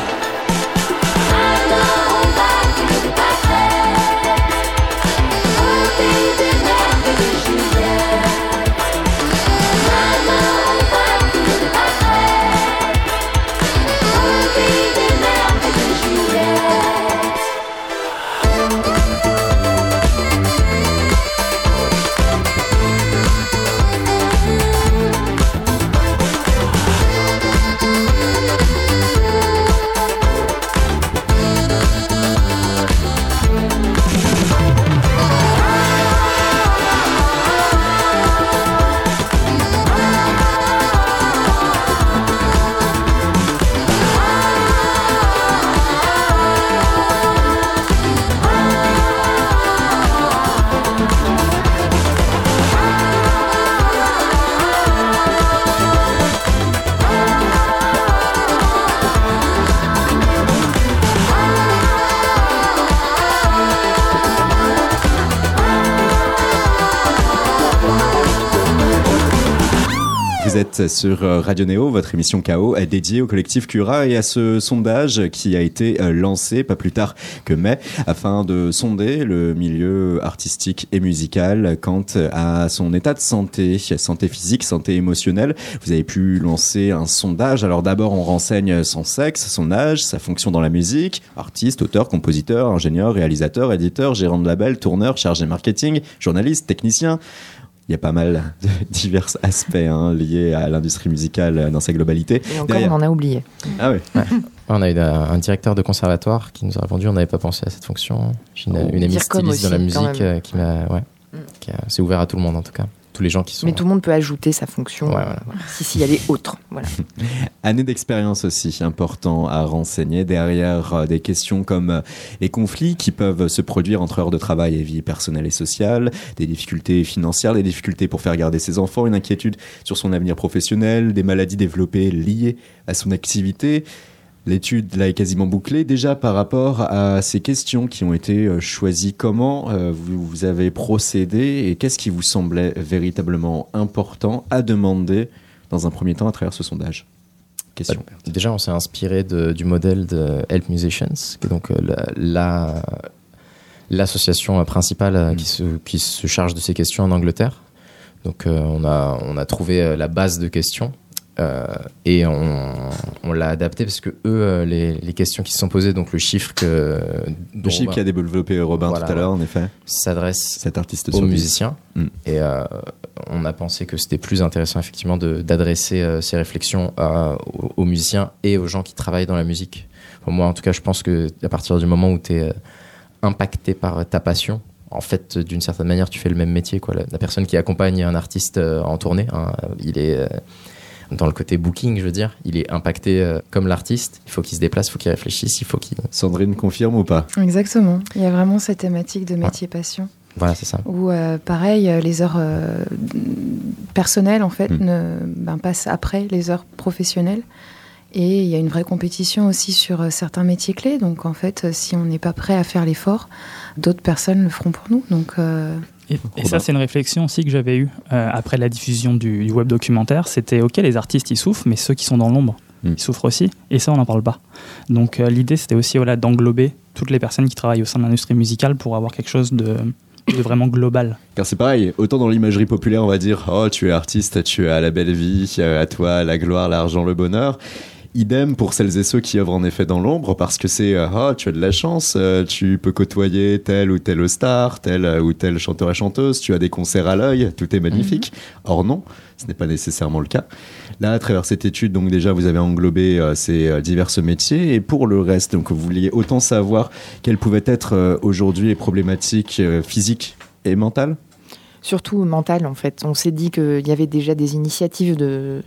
Speaker 1: Vous êtes sur euh, Radio Néo, votre émission KO est dédiée au collectif Cura et à ce sondage qui a été euh, lancé pas plus tard que mai afin de sonder le milieu artistique et musical quant à son état de santé, santé physique, santé émotionnelle. Vous avez pu lancer un sondage. Alors d'abord, on renseigne son sexe, son âge, sa fonction dans la musique, artiste, auteur, compositeur, ingénieur, réalisateur, éditeur, gérant de label, tourneur, chargé marketing, journaliste, technicien il y a pas mal de divers aspects hein, liés à l'industrie musicale dans sa globalité.
Speaker 5: Et encore, on en a oublié.
Speaker 1: Ah oui.
Speaker 2: On a eu un directeur de conservatoire qui nous a répondu on n'avait pas pensé à cette fonction. Une, oh. une amie styliste dans la musique euh, qui m'a. Ouais, mm. C'est ouvert à tout le monde en tout cas tous les gens qui sont.
Speaker 5: Mais tout le monde peut ajouter sa fonction si s'il y avait autre. Voilà. <laughs>
Speaker 1: Année d'expérience aussi, important à renseigner derrière euh, des questions comme euh, les conflits qui peuvent se produire entre heures de travail et vie personnelle et sociale, des difficultés financières, des difficultés pour faire garder ses enfants, une inquiétude sur son avenir professionnel, des maladies développées liées à son activité, L'étude là est quasiment bouclée. Déjà par rapport à ces questions qui ont été euh, choisies, comment euh, vous, avez procédé et qu'est-ce qui vous semblait véritablement important à demander dans un premier temps à travers ce sondage? Question.
Speaker 2: Bah, déjà, on s'est inspiré du modèle de Help Musicians, qui est donc euh, la, l'association principale qui, se, qui se charge de ces questions en Angleterre. Donc on, a, on a trouvé la base de questions et on, l'a adapté parce que eux, euh, les, questions qui se sont posées, donc le chiffre que.
Speaker 1: Le chiffre qui a développé Robin tout à l'heure, en effet.
Speaker 2: S'adresse cet artiste aux musiciens. Mm. Et euh, on a pensé que c'était plus intéressant, effectivement, d'adresser ces réflexions aux, musiciens et aux gens qui travaillent dans la musique. Pour moi, en tout cas, je pense que à partir du moment où tu es impacté par ta passion, en fait, d'une certaine manière, tu fais le même métier. Quoi. La, personne qui accompagne un artiste en tournée, hein, il est dans le côté booking, je veux dire, il est impacté euh, comme l'artiste. Il faut qu'il se déplace, il faut qu'il réfléchisse, il faut qu'il.
Speaker 1: Sandrine confirme ou pas?
Speaker 3: Exactement. Il y a vraiment cette thématique de métier passion.
Speaker 2: Voilà, c'est ça.
Speaker 3: Ou euh, pareil, euh, les heures personnelles en fait hmm. ne ben, passent après les heures professionnelles. Et il y a une vraie compétition aussi sur certains métiers clés. Donc en fait, si on n'est pas prêt à faire l'effort, d'autres personnes le feront pour nous. Donc
Speaker 4: et, ça, c'est une réflexion aussi que j'avais eue euh, après la diffusion du, web documentaire. C'était OK, les artistes, ils souffrent, mais ceux qui sont dans l'ombre, hmm. ils souffrent aussi. Et ça, on n'en parle pas. Donc euh, l'idée, c'était aussi voilà, d'englober toutes les personnes qui travaillent au sein de l'industrie musicale pour avoir quelque chose de, de vraiment global.
Speaker 1: Car c'est pareil, autant dans l'imagerie populaire, on va dire Oh, tu es artiste, tu as la belle vie, à toi la gloire, l'argent, le bonheur. Idem pour celles et ceux qui œuvrent en effet dans l'ombre, parce que c'est euh, ah, tu as de la chance, euh, tu peux côtoyer tel ou tel star, tel euh, ou tel chanteur et chanteuse, tu as des concerts à l'œil, tout est magnifique. Mhm. Or non, ce n'est pas nécessairement le cas. Là, à travers cette étude, donc déjà, vous avez englobé ces divers métiers, et pour le reste, donc vous vouliez autant savoir quelles pouvaient être aujourd'hui les problématiques physiques et mentales?
Speaker 5: Surtout mental en fait. On s'est dit qu'il y avait déjà des initiatives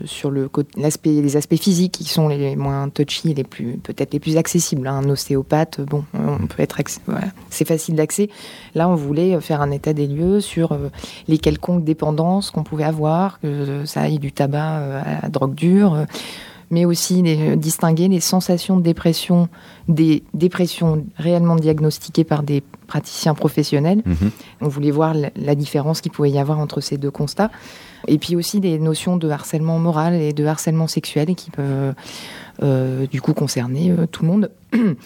Speaker 5: sur le, l'aspect, les aspects physiques qui sont les moins touchy, les plus, peut-être les plus accessibles. Un ostéopathe, bon, on peut être, c'est facile d'accès. Là, on voulait faire un état des lieux sur euh, les quelconques dépendances qu'on pouvait avoir, que ça aille du tabac euh, à la drogue dure mais aussi les, distinguer les sensations de dépression des dépressions réellement diagnostiquées par des praticiens professionnels. Mhm. On voulait voir la, différence qu'il pouvait y avoir entre ces deux constats. Et puis aussi des notions de harcèlement moral et de harcèlement sexuel qui peuvent euh, du coup concerner euh, tout le monde. <clears throat>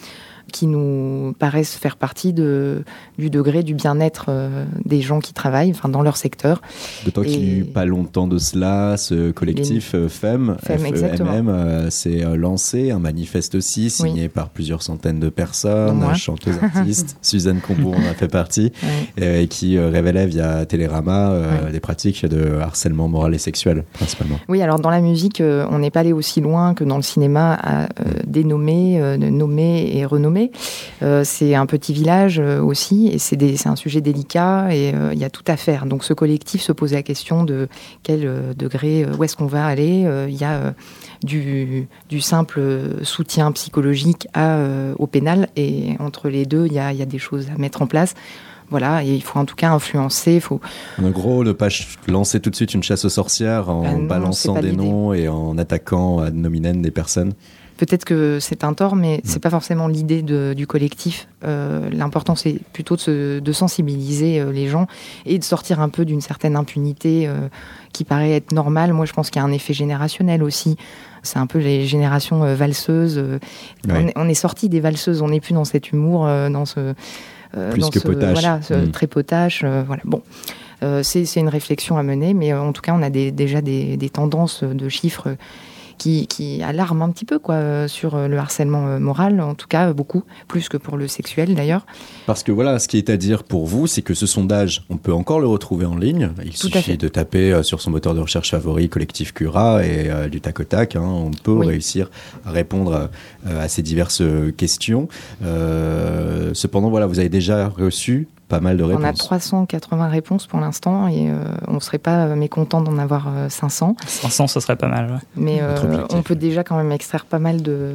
Speaker 5: qui nous paraissent faire partie de, du degré du bien-être euh, des gens qui travaillent enfin, dans leur secteur.
Speaker 1: D'autant qu'il n'y a eu pas longtemps de cela, ce collectif les... FEM, FEMM, euh, s'est euh, lancé, un manifeste aussi, signé par plusieurs centaines de personnes, chanteuses artistes, <laughs> Suzanne Combo en a fait partie, et, qui révélait via Télérama des pratiques de harcèlement moral et sexuel, principalement.
Speaker 5: Oui, alors dans la musique, on n'est pas allé aussi loin que dans le cinéma à dénommer, nommer et renommer euh, c'est un petit village euh, aussi, et c'est un sujet délicat, et euh, il y a tout à faire. Donc ce collectif se pose la question de quel degré, où est-ce qu'on va aller. Il y a du, simple soutien psychologique à, au pénal, et entre les deux, il y a, y a des choses à mettre en place voilà, et il faut en tout cas influencer. Faut...
Speaker 1: En gros, ne pas lancer tout de suite une chasse aux sorcières en ben balançant des noms et en attaquant à nominem des personnes
Speaker 5: Peut-être que c'est un tort, mais c'est pas forcément l'idée du collectif. Euh, L'important, c'est plutôt de, de sensibiliser euh, les gens et de sortir un peu d'une certaine impunité euh, qui paraît être normale. Moi, je pense qu'il y a un effet générationnel aussi. C'est un peu les générations valseuses. On, est, sorti des valseuses, on n'est plus dans cet humour, dans ce.
Speaker 1: Plus dans que ce, potache.
Speaker 5: Voilà, ce mm. très potache. voilà. Bon. c'est une réflexion à mener, mais en tout cas, on a des, déjà des, des, tendances de chiffres qui, qui alarme un petit peu quoi, euh, sur euh, le harcèlement euh, moral, en tout cas beaucoup, plus que pour le sexuel d'ailleurs.
Speaker 1: Parce que voilà, ce qui est à dire pour vous, c'est que ce sondage, on peut encore le retrouver en ligne. Il suffit de taper sur son moteur de recherche favori, collectif Cura, et du tac au tac, hein, on peut réussir à répondre à ces diverses questions. cependant, voilà, vous avez déjà reçu pas mal de réponses.
Speaker 5: On a 380 réponses pour l'instant et euh, on ne serait pas mécontent d'en avoir 500. Euh,
Speaker 4: 500, ce serait pas mal. Ouais.
Speaker 5: Mais euh, on peut déjà quand même extraire pas mal de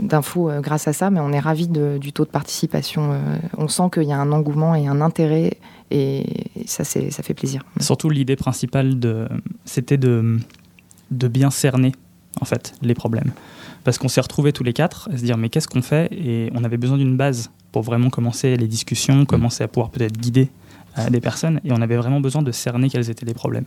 Speaker 5: d'infos grâce à ça, mais on est ravi du taux de participation. on sent qu'il y a un engouement et un intérêt, et ça, ça fait plaisir.
Speaker 4: Surtout l'idée principale, de, c'était de, de bien cerner en fait les problèmes, parce qu'on s'est retrouvés tous les quatre à se dire mais qu'est-ce qu'on fait, et on avait besoin d'une base pour vraiment commencer les discussions, mm. commencer à pouvoir peut-être guider euh, des personnes. Et on avait vraiment besoin de cerner quels étaient les problèmes.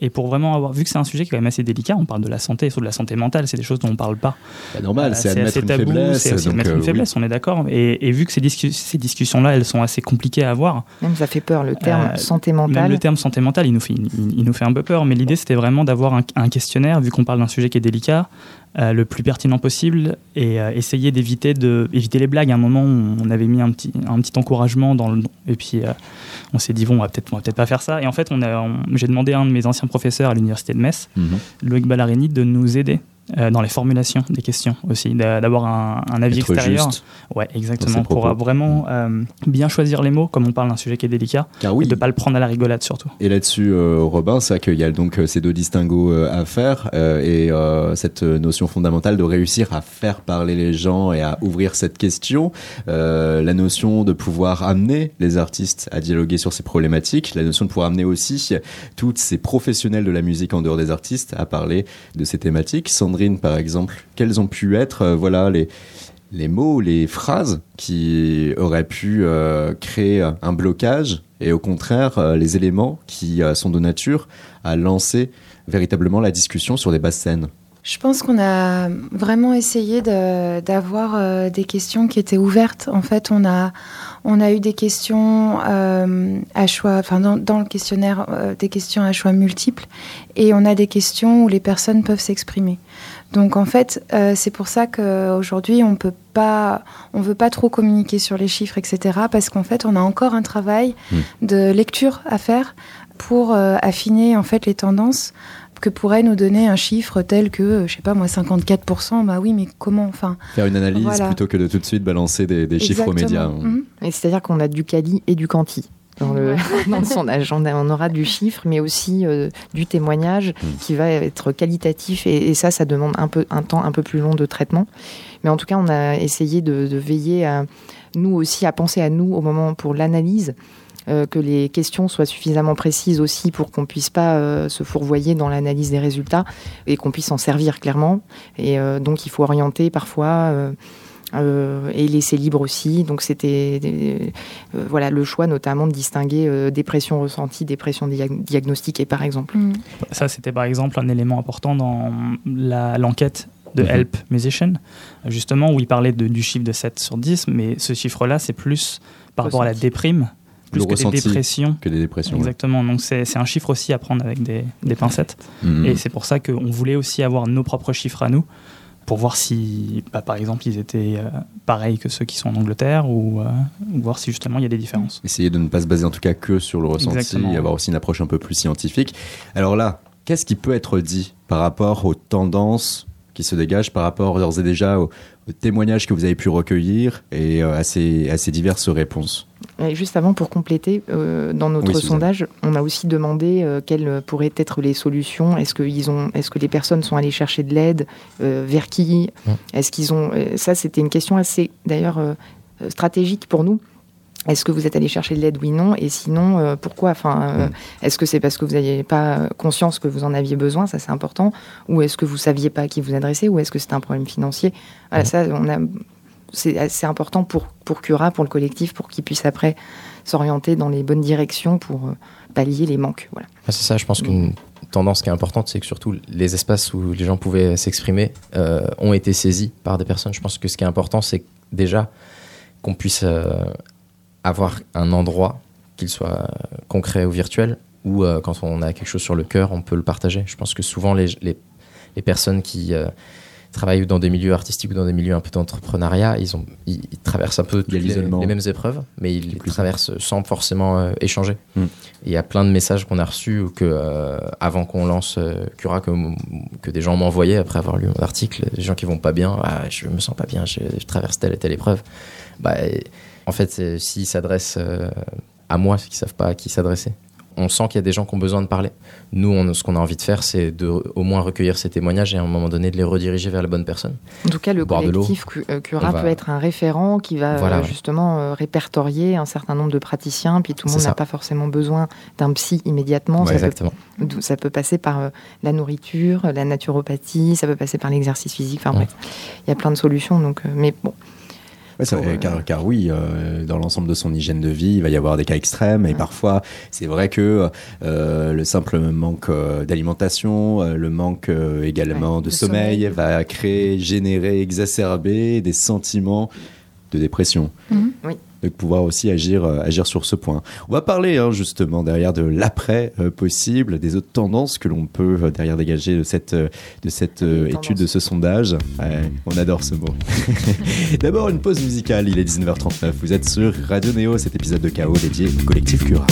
Speaker 4: Et pour vraiment avoir, vu que c'est un sujet qui est quand même assez délicat, on parle de la santé, surtout de la santé mentale, c'est des choses dont on ne parle pas.
Speaker 1: Bah, normal, euh, c'est admettre une faiblesse.
Speaker 4: C'est admettre une euh, faiblesse, on est d'accord. Et, vu que ces, ces discussions-là, elles sont assez compliquées à avoir.
Speaker 5: Même ça fait peur, le terme santé mentale.
Speaker 4: le terme santé mentale, il nous fait, il, nous fait un peu peur. Mais l'idée, c'était vraiment d'avoir un, un, questionnaire, vu qu'on parle d'un sujet qui est délicat, euh, le plus pertinent possible et euh, essayer d'éviter de éviter les blagues. À un moment, on avait mis un petit, un petit encouragement dans le et puis euh, on s'est dit bon, on va peut-être peut pas faire ça. Et en fait, on, j'ai demandé à un de mes anciens professeurs à l'université de Metz, mhm. Loïc Ballarini, de nous aider euh, dans les formulations des questions aussi, d'avoir un, un, avis extérieur.
Speaker 1: Juste
Speaker 4: ouais, exactement, pour vraiment euh, bien choisir les mots, comme on parle d'un sujet qui est délicat,
Speaker 1: Car oui.
Speaker 4: et de ne pas le prendre à la rigolade surtout.
Speaker 1: Et là-dessus, euh, Robin, c'est vrai qu'il y a donc ces deux distinguos à faire, et cette notion fondamentale de réussir à faire parler les gens et à ouvrir cette question, la notion de pouvoir amener les artistes à dialoguer sur ces problématiques, la notion de pouvoir amener aussi toutes ces professionnels de la musique en dehors des artistes à parler de ces thématiques, sans par exemple, quels ont pu être euh, voilà, les, les mots, les phrases qui auraient pu euh, créer un blocage et au contraire euh, les éléments qui sont de nature à lancer véritablement la discussion sur des basses scènes
Speaker 3: je pense qu'on a vraiment essayé d'avoir des questions qui étaient ouvertes. En fait, on a, on a eu des questions euh, à choix, enfin dans, dans le questionnaire, euh, des questions à choix multiples, et on a des questions où les personnes peuvent s'exprimer. Donc en fait, euh, c'est pour ça qu'aujourd'hui on peut pas, on veut pas trop communiquer sur les chiffres, etc. Parce qu'en fait, on a encore un travail mmh. de lecture à faire pour affiner en fait les tendances que pourrait nous donner un chiffre tel que, euh, je sais pas moi, 54%, bah oui, mais comment enfin,
Speaker 1: Faire une analyse plutôt que de tout de suite balancer des, chiffres aux médias.
Speaker 5: Mhm. C'est-à-dire qu'on a du quali et du quanti. Dans le, <laughs> dans sondage. On, aura du chiffre, mais aussi euh, du témoignage mhm. qui va être qualitatif. Et, ça, ça demande un, peu, un temps un peu plus long de traitement. Mais en tout cas, on a essayé de, de veiller à nous aussi à penser à nous au moment pour l'analyse euh, que les questions soient suffisamment précises aussi pour qu'on puisse pas euh, se fourvoyer dans l'analyse des résultats et qu'on puisse en servir clairement. Et euh, donc il faut orienter parfois. et laisser libre aussi. Donc c'était voilà le choix notamment de distinguer dépression ressentie, dépression diagnostiquée par exemple. Mm.
Speaker 4: Ça c'était par exemple un élément important dans l'enquête de mm-hmm. Help Musician, justement où il parlait du chiffre de 7 sur 10, mais ce chiffre-là c'est plus par rapport à la déprime plus que des dépressions.
Speaker 1: Que des dépressions.
Speaker 4: Exactement. Donc c'est un chiffre aussi à prendre avec des, pincettes. Mhm. Et c'est pour ça qu'on voulait aussi avoir nos propres chiffres à nous pour voir si, bah, par exemple, ils étaient euh, pareils que ceux qui sont en Angleterre ou, euh, voir si justement il y a des différences.
Speaker 1: Essayer de ne pas se baser en tout cas que sur le ressenti et avoir aussi une approche un peu plus scientifique. Alors là, qu'est-ce qui peut être dit par rapport aux tendances qui se dégagent par rapport d'ores et déjà aux, témoignages que vous avez pu recueillir et euh, à, ces, à, ces, diverses réponses?
Speaker 5: Juste avant, pour compléter, euh, dans notre sondage, on a aussi demandé euh, quelles pourraient être les solutions. Est-ce que, est que les personnes sont allées chercher de l'aide Vers qui? Est-ce qu'ils ont Ça, c'était une question assez, d'ailleurs, stratégique pour nous. Est-ce que vous êtes allé chercher de l'aide Oui, non? Et sinon, euh, pourquoi? Enfin, euh. Est-ce que c'est parce que vous n'aviez pas conscience que vous en aviez besoin? Ça, c'est important. Ou est-ce que vous saviez pas à qui vous adresser? Ou est-ce que c'était un problème financier? Voilà, ça, on a, c'est assez important pour, pour Cura, pour le collectif, pour qu'il puisse après s'orienter dans les bonnes directions pour euh, pallier les manques. Voilà.
Speaker 2: c'est ça, je pense qu'une tendance qui est importante, c'est que surtout les espaces où les gens pouvaient s'exprimer ont été saisis par des personnes. Je pense que ce qui est important, c'est déjà qu'on puisse avoir un endroit, qu'il soit concret ou virtuel, où euh, quand on a quelque chose sur le cœur, on peut le partager. Je pense que souvent les, les, personnes qui euh, travaillent dans des milieux artistiques ou dans des milieux un peu d'entrepreneuriat, ils, ont, ils, traversent un peu les, les, mêmes épreuves, mais ils les traversent sans forcément euh, échanger. Hmm. Il y a plein de messages qu'on a reçus que avant qu'on lance Cura, que, que des gens m'envoyaient après avoir lu mon article, des gens qui vont pas bien, ah, je me sens pas bien, je, je traverse telle et telle épreuve. Bah, en fait, s'ils s'adressent euh, à moi, c'est qu'ils savent pas à qui s'adresser. On sent qu'il y a des gens qui ont besoin de parler. Nous, ce qu'on a envie de faire, c'est de au moins recueillir ces témoignages et à un moment donné de les rediriger vers la bonne personne.
Speaker 5: En tout cas, le collectif euh, Cura peut être un référent qui va euh, justement répertorier un certain nombre de praticiens, puis tout le monde n'a pas forcément besoin d'un psy immédiatement.
Speaker 2: ça, exactement.
Speaker 5: Peut, ça peut passer par la nourriture, la naturopathie, ça peut passer par l'exercice physique. Enfin bref, il y a plein de solutions. Donc, mais bon,
Speaker 11: car, oui, euh, dans l'ensemble de son hygiène de vie, il va y avoir des cas extrêmes et parfois, c'est vrai que euh, le simple manque euh, d'alimentation, le manque également de, sommeil, va créer, générer, exacerber des sentiments de dépression.
Speaker 5: Mhm. Oui
Speaker 11: de pouvoir aussi agir, euh, agir sur ce point. On va parler hein, justement derrière de l'après euh, possible, des autres tendances que l'on peut euh, derrière dégager de cette, de cette étude, de ce sondage. on adore ce mot. <laughs> D'abord une pause musicale, il est 19h39, vous êtes sur Radio Néo, cet épisode de Chaos dédié au collectif Cura.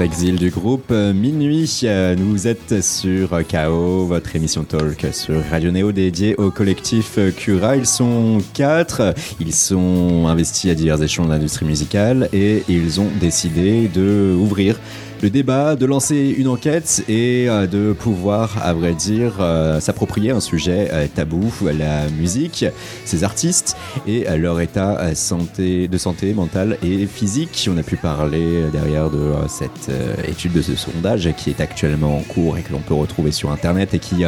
Speaker 11: Exil du groupe euh, Minuit. Euh, vous êtes sur KO, votre émission talk sur Radio Néo dédiée au collectif Cura. Ils sont quatre. Ils sont investis à divers échelons de l'industrie musicale et ils ont décidé de ouvrir
Speaker 1: le débat, de lancer une enquête et euh, de pouvoir, à vrai dire, euh, s'approprier un sujet euh, tabou, la musique, ses artistes et leur état de santé mentale et physique. On a pu parler derrière de cette étude de ce sondage qui est actuellement en cours et que l'on peut retrouver sur Internet et qui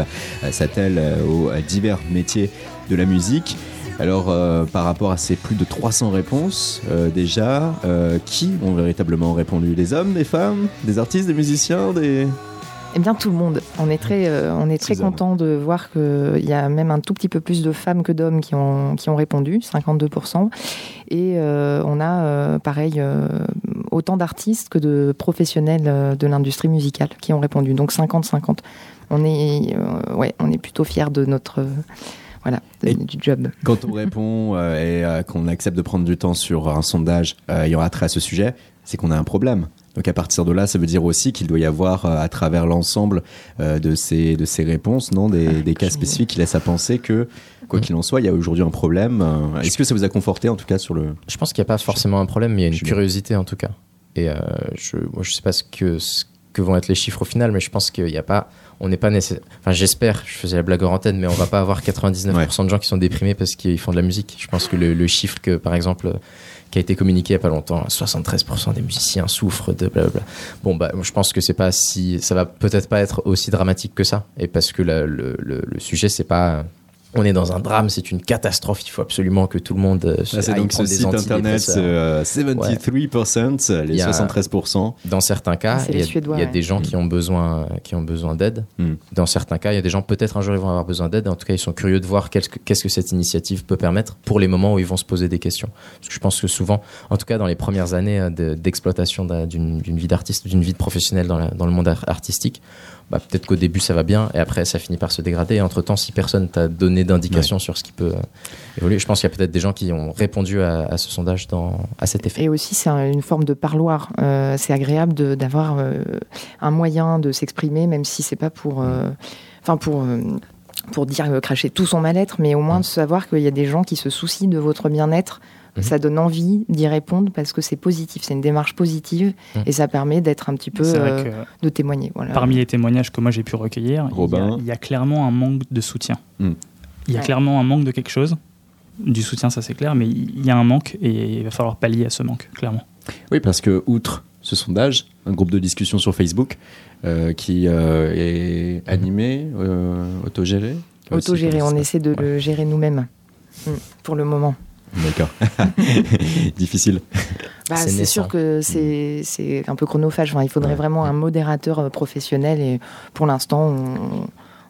Speaker 1: s'attelle aux divers métiers de la musique. Alors, euh, par rapport à ces plus de 300 réponses, euh, déjà, euh, qui ont véritablement répondu? Des hommes, des femmes, des artistes, des musiciens, des...
Speaker 5: Eh bien, tout le monde. On est très, on est très content de voir qu'il y a même un tout petit peu plus de femmes que d'hommes qui ont, qui ont répondu, 52%. Et on a, pareil, autant d'artistes que de professionnels de l'industrie musicale qui ont répondu. Donc 50-50. On, est, ouais, on est plutôt fiers de notre voilà, du job.
Speaker 1: Quand on répond euh, et euh, qu'on accepte de prendre du temps sur un sondage, euh, il y aura trait à ce sujet, c'est qu'on a un problème. Donc à partir de là, ça veut dire aussi qu'il doit y avoir à travers l'ensemble de, ces, de ces réponses non, des, ah, des cas spécifiques qui laissent à penser que, quoi qu'il en soit, il y a aujourd'hui un problème. Est-ce que ça vous a conforté en tout cas sur le...
Speaker 2: Je pense qu'il n'y a pas forcément un problème, mais il y a une curiosité en tout cas. Et je ne je sais pas ce que, ce que vont être les chiffres au final, mais je pense qu'il n'y a pas on n'est pas nécessaire. Enfin, j'espère, je faisais la blague en antenne, mais on va pas avoir 99% de gens qui sont déprimés parce qu'ils font de la musique. Je pense que le, chiffre que, par exemple, qui a été communiqué il y a pas longtemps, 73% des musiciens souffrent de blablabla. Bon, bah, je pense que c'est pas si, ça va peut-être pas être aussi dramatique que ça. Et parce que le, le, le sujet, c'est pas on est dans un drame, c'est une catastrophe. Il faut absolument que tout le monde euh,
Speaker 1: se C'est donc ce site internet, 73%, euh, les 73%.
Speaker 2: Dans certains cas, il y a, des gens qui ont besoin, qui ont besoin d'aide. Hmm. Dans certains cas, il y a des gens peut-être un jour ils vont avoir besoin d'aide. En tout cas, ils sont curieux de voir qu'est-ce que, cette initiative peut permettre pour les moments où ils vont se poser des questions. Parce que je pense que souvent, en tout cas dans les premières années euh, d'exploitation d'une, vie d'artiste, d'une vie de professionnel dans, dans le monde artistique, bah, peut-être qu'au début ça va bien et après ça finit par se dégrader. Et entre temps, si personne t'a donné d'indication sur ce qui peut euh, évoluer, je pense qu'il y a peut-être des gens qui ont répondu à, ce sondage dans, à cet effet.
Speaker 5: Et aussi, c'est une forme de parloir. Euh, c'est agréable d'avoir euh, un moyen de s'exprimer, même si c'est pas pour. Enfin, pour pour dire cracher tout son mal-être, mais au moins de savoir qu'il y a des gens qui se soucient de votre bien-être Mhm. Ça donne envie d'y répondre parce que c'est positif, c'est une démarche positive mhm. et ça permet d'être un petit peu euh, de témoigner.
Speaker 4: Parmi les témoignages que moi j'ai pu recueillir, il y, a, clairement un manque de soutien. Hmm. Il y a clairement un manque de quelque chose. Du soutien, ça c'est clair, mais il y a un manque et il va falloir pallier à ce manque, clairement.
Speaker 1: Oui, parce que outre ce sondage, un groupe de discussion sur Facebook euh, qui euh, est animé, autogéré.
Speaker 5: Autogéré, on essaie de le gérer nous-mêmes hmm, pour le moment.
Speaker 1: D'accord. <laughs> Difficile.
Speaker 5: Bah, c'est sûr que c'est un peu chronophage. il faudrait vraiment un modérateur euh, professionnel et pour l'instant,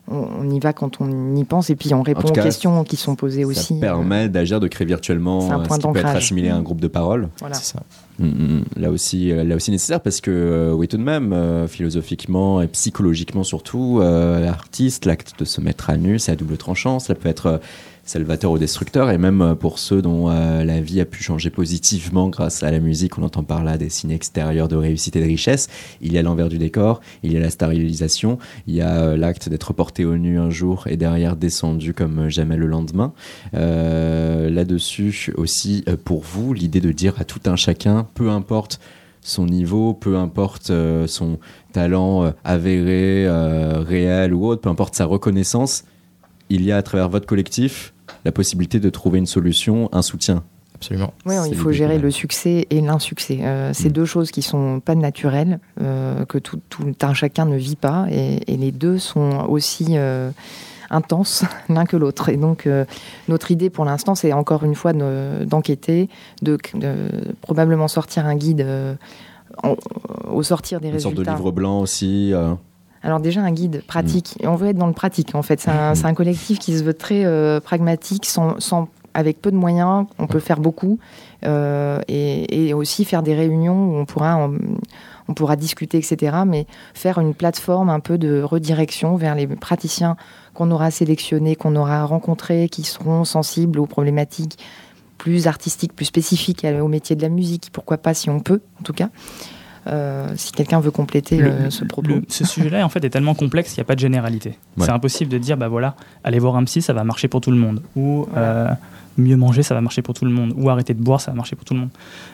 Speaker 5: on, y va quand on y pense et puis on répond aux questions qui sont posées aussi.
Speaker 1: Ça permet d'agir, de créer virtuellement un ce qui peut être assimilé à un groupe de parole.
Speaker 5: Voilà. C'est ça.
Speaker 1: Mm, mm, mm. Là aussi, euh, là aussi nécessaire parce que euh, oui tout de même, philosophiquement et psychologiquement surtout, l'artiste, l'acte de se mettre à nu, c'est à double tranchant. Ça peut être salvateur ou destructeur, et même euh, pour ceux dont euh, la vie a pu changer positivement grâce à la musique, on entend par là des signes extérieurs de réussite et de richesse. Il y a l'envers du décor, il y a la stérilisation, il y a euh, l'acte d'être porté au nu un jour et derrière descendu comme jamais le lendemain. Là-dessus aussi, pour vous, l'idée de dire à tout un chacun, peu importe son niveau, peu importe son talent avéré, réel ou autre, peu importe sa reconnaissance, il y a à travers votre collectif la possibilité de trouver une solution, un soutien.
Speaker 2: Absolument.
Speaker 5: Oui, il faut gérer le succès et l'insuccès. Euh, c'est mm. deux choses qui sont pas naturelles, euh, que tout, un chacun ne vit pas, et, les deux sont aussi euh, intenses <laughs> l'un que l'autre. Et donc, notre idée pour l'instant, c'est encore une fois d'enquêter, de, probablement sortir un guide au sortir des résultats.
Speaker 1: Une sorte de livre blanc aussi.
Speaker 5: Alors déjà un guide pratique. Mm. on veut être dans le pratique en fait. C'est un, mm. collectif qui se veut très euh, pragmatique, sans, avec peu de moyens, on peut faire beaucoup euh, et, aussi faire des réunions où on pourra, on, pourra discuter, etc. Mais faire une plateforme un peu de redirection vers les praticiens qu'on aura sélectionnés, qu'on aura rencontrés, qui seront sensibles aux problématiques plus artistiques, plus spécifiques au métier de la musique. Pourquoi pas si on peut, en tout cas. Si quelqu'un veut compléter ce propos.
Speaker 4: ce sujet-là, en fait, est tellement complexe qu'il n'y a pas de généralité. C'est impossible de dire, bah voilà, aller voir un psy, ça va marcher pour tout le monde. Ou mieux manger, ça va marcher pour tout le monde. Ou arrêter de boire, ça va marcher pour tout le monde.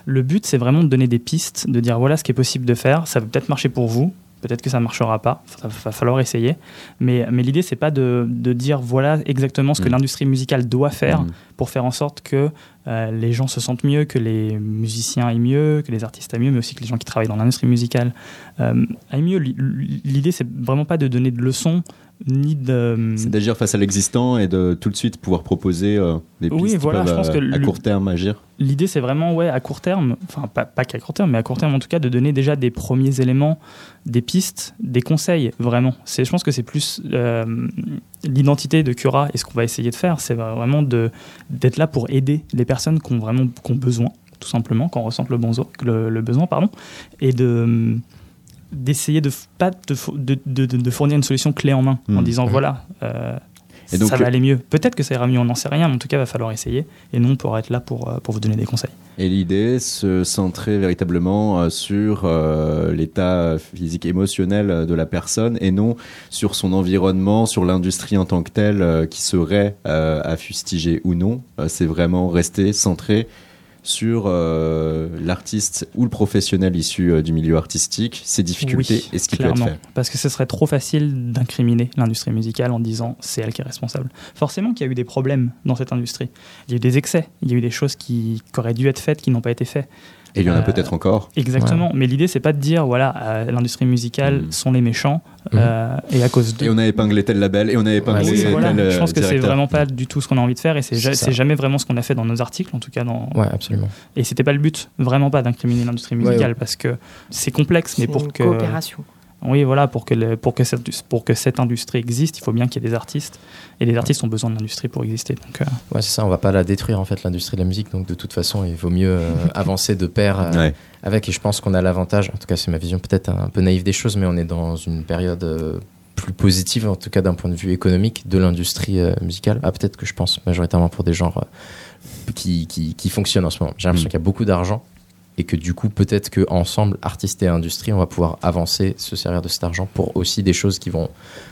Speaker 4: Le but, c'est vraiment de donner des pistes, de dire voilà ce qui est possible de faire. Ça va peut-être marcher pour vous, peut-être que ça ne marchera pas. Il va falloir essayer. Mais, mais l'idée, c'est pas de, de, dire voilà exactement ce que mm. l'industrie musicale doit faire mm. pour faire en sorte que euh, les gens se sentent mieux, que les musiciens aillent mieux, que les artistes aillent mieux, mais aussi que les gens qui travaillent dans l'industrie musicale euh, aillent mieux. L'idée, c'est vraiment pas de donner de leçons, ni de.
Speaker 1: C'est d'agir face à l'existant et de tout de suite pouvoir proposer euh, des pistes oui, voilà, je pense que à court terme agir.
Speaker 4: L'idée, c'est vraiment, ouais, à court terme, enfin, pas, pas qu'à court terme, mais à court terme en tout cas, de donner déjà des premiers éléments, des pistes, des conseils, vraiment. Je pense que c'est plus euh, l'identité de Cura et ce qu'on va essayer de faire, c'est vraiment d'être là pour aider les personnes qui ont vraiment qui ont besoin, tout simplement, quand on ressent le, le, le besoin, pardon, et de d'essayer de pas de, de, de, fournir une solution clé en main en hmm. disant voilà euh, ça va aller mieux. Peut-être que ça ira mieux, on n'en sait rien, mais en tout cas, il va falloir essayer. Et nous, on pourra être là pour, euh, pour vous donner des conseils.
Speaker 1: Et l'idée, se centrer véritablement euh, sur l'état physique émotionnel de la personne et non sur son environnement, sur l'industrie en tant que telle qui serait à fustiger ou non. C'est vraiment rester centré sur euh, l'artiste ou le professionnel issu euh, du milieu artistique, ses difficultés et ce qui peut être fait.
Speaker 4: Parce que ce serait trop facile d'incriminer l'industrie musicale en disant c'est elle qui est responsable. Forcément qu'il y a eu des problèmes dans cette industrie. Il y a eu des excès, il y a eu des choses qui, qui auraient dû être faites qui n'ont pas été faites.
Speaker 1: Et il y en a euh, peut-être encore.
Speaker 4: Exactement. Mais l'idée, c'est pas de dire, voilà, euh, l'industrie musicale mm. sont les méchants, mm. euh, et à cause de.
Speaker 1: Et on a épinglé tel label, et on a épinglé tel.
Speaker 4: Je pense que c'est vraiment pas du tout ce qu'on a envie de faire, et c'est jamais vraiment ce qu'on a fait dans nos articles, en tout cas. Dans...
Speaker 2: Ouais, absolument.
Speaker 4: Et c'était pas le but, vraiment pas, d'incriminer l'industrie musicale, parce que c'est complexe, mais pour
Speaker 5: une
Speaker 4: que.
Speaker 5: Coopération.
Speaker 4: Oui, voilà, pour que, pour, que cette, pour que cette industrie existe, il faut bien qu'il y ait des artistes. Et les artistes ont besoin de l'industrie pour exister. Donc, euh.
Speaker 2: Ouais, c'est ça, on va pas la détruire, en fait, l'industrie de la musique. Donc, de toute façon, il vaut mieux euh, <laughs> avancer de pair euh, avec. Et je pense qu'on a l'avantage, en tout cas, c'est ma vision peut-être un peu naïve des choses, mais on est dans une période plus positive, en tout cas d'un point de vue économique, de l'industrie musicale. Ah, peut-être que je pense majoritairement pour des genres qui, qui, qui fonctionnent en ce moment. J'ai l'impression mm. qu'il y a beaucoup d'argent et que du coup peut-être que ensemble artistes et industrie on va pouvoir avancer se servir de cet argent pour aussi des choses qui vont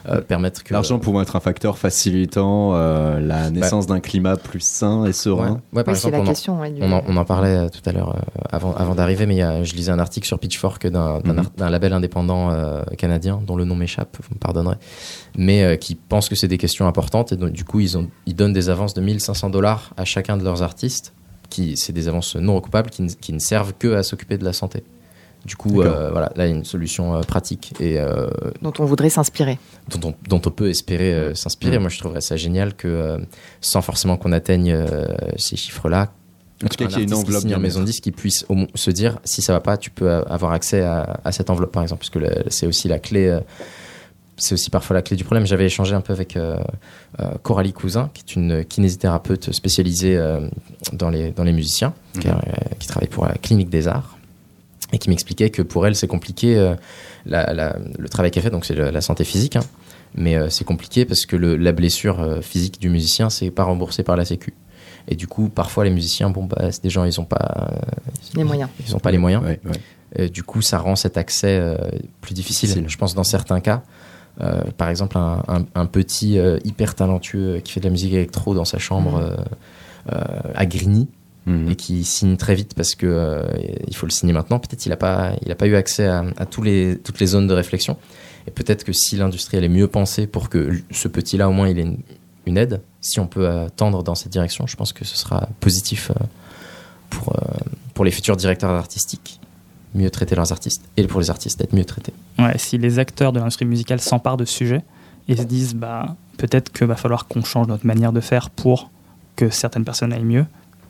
Speaker 2: euh, permettre que
Speaker 1: l'argent pouvant être un facteur facilitant euh, la naissance d'un climat plus sain et serein
Speaker 2: ouais, par exemple on, en, parlait euh, tout à l'heure avant, avant d'arriver mais je lisais un article sur Pitchfork d'un mhm. label indépendant canadien dont le nom m'échappe vous me pardonnerez mais qui pense que c'est des questions importantes et donc du coup ils, ont, ils donnent des avances de 1500 dollars à chacun de leurs artistes qui c'est des avances non recoupables qui, qui, ne servent que à s'occuper de la santé. Du coup, euh, voilà, là, il y a une solution euh, pratique et euh,
Speaker 5: dont on voudrait s'inspirer.
Speaker 2: Dont, dont, on peut espérer s'inspirer. Mm. Moi, je trouverais ça génial que, sans forcément qu'on atteigne ces chiffres-là,
Speaker 1: en tout cas, qu'il y ait une enveloppe
Speaker 2: en maison disque qui puisse se dire si ça va pas, tu peux avoir accès à, à cette enveloppe, par exemple, parce que c'est aussi la clé c'est aussi parfois la clé du problème. J'avais échangé un peu avec euh, euh, Coralie Cousin, qui est une kinésithérapeute spécialisée euh, dans, les, dans les musiciens, qui, travaille pour la clinique des arts, et qui m'expliquait que pour elle, c'est compliqué. le travail qu'elle fait, donc c'est la santé physique, hein, mais c'est compliqué parce que la blessure physique du musicien, c'est pas remboursé par la Sécu. Et du coup, parfois, les musiciens, bon, bah, c'est des gens, ils ont pas
Speaker 5: les moyens.
Speaker 2: Ils n'ont pas les moyens. du coup, ça rend cet accès plus difficile. Je pense dans certains cas, euh, par exemple, un, petit euh, hyper talentueux qui fait de la musique électro dans sa chambre mhm. euh, à Grigny, mhm. et qui signe très vite parce que il faut le signer maintenant. Peut-être il n'a pas, il a pas eu accès à, tous les, toutes les zones de réflexion. Et peut-être que si l'industrie est mieux pensée pour que ce petit-là au moins il ait une, aide, si on peut tendre dans cette direction, je pense que ce sera positif pour, pour les futurs directeurs artistiques mieux traiter leurs artistes et pour les artistes d'être mieux traités.
Speaker 4: Ouais, si les acteurs de l'industrie musicale s'emparent de ce sujet et se disent bah, peut-être qu'il va falloir qu'on change notre manière de faire pour que certaines personnes aillent mieux,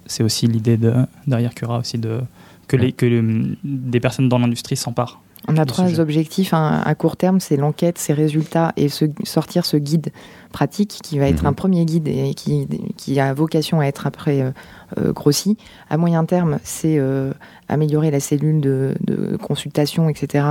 Speaker 4: c'est aussi l'idée de, derrière Cura aussi de, que, les, que des personnes dans l'industrie s'emparent.
Speaker 5: On a trois objectifs hein. à court terme, c'est l'enquête, ses résultats et sortir ce guide pratique qui va être mhm. un premier guide et qui, qui, a vocation à être après euh, euh, grossi. À moyen terme, c'est euh, améliorer la cellule de, consultation, etc.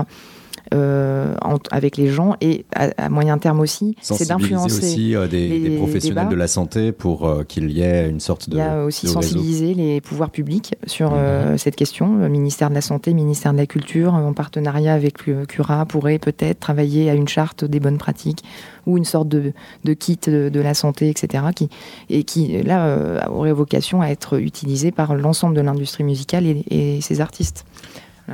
Speaker 5: euh, avec les gens et à, moyen terme aussi, c'est d'influencer
Speaker 1: aussi euh, des, professionnels de la santé pour euh, qu'il y ait une sorte de.
Speaker 5: Il y a aussi sensibiliser les pouvoirs publics sur mhm. cette question. Le ministère de la Santé, le ministère de la Culture, en partenariat avec le Cura, pourrait peut-être travailler à une charte des bonnes pratiques ou une sorte de, de kit de, la santé, etc., qui, et qui, là, aurait vocation à être utilisé par l'ensemble de l'industrie musicale et, et ses artistes.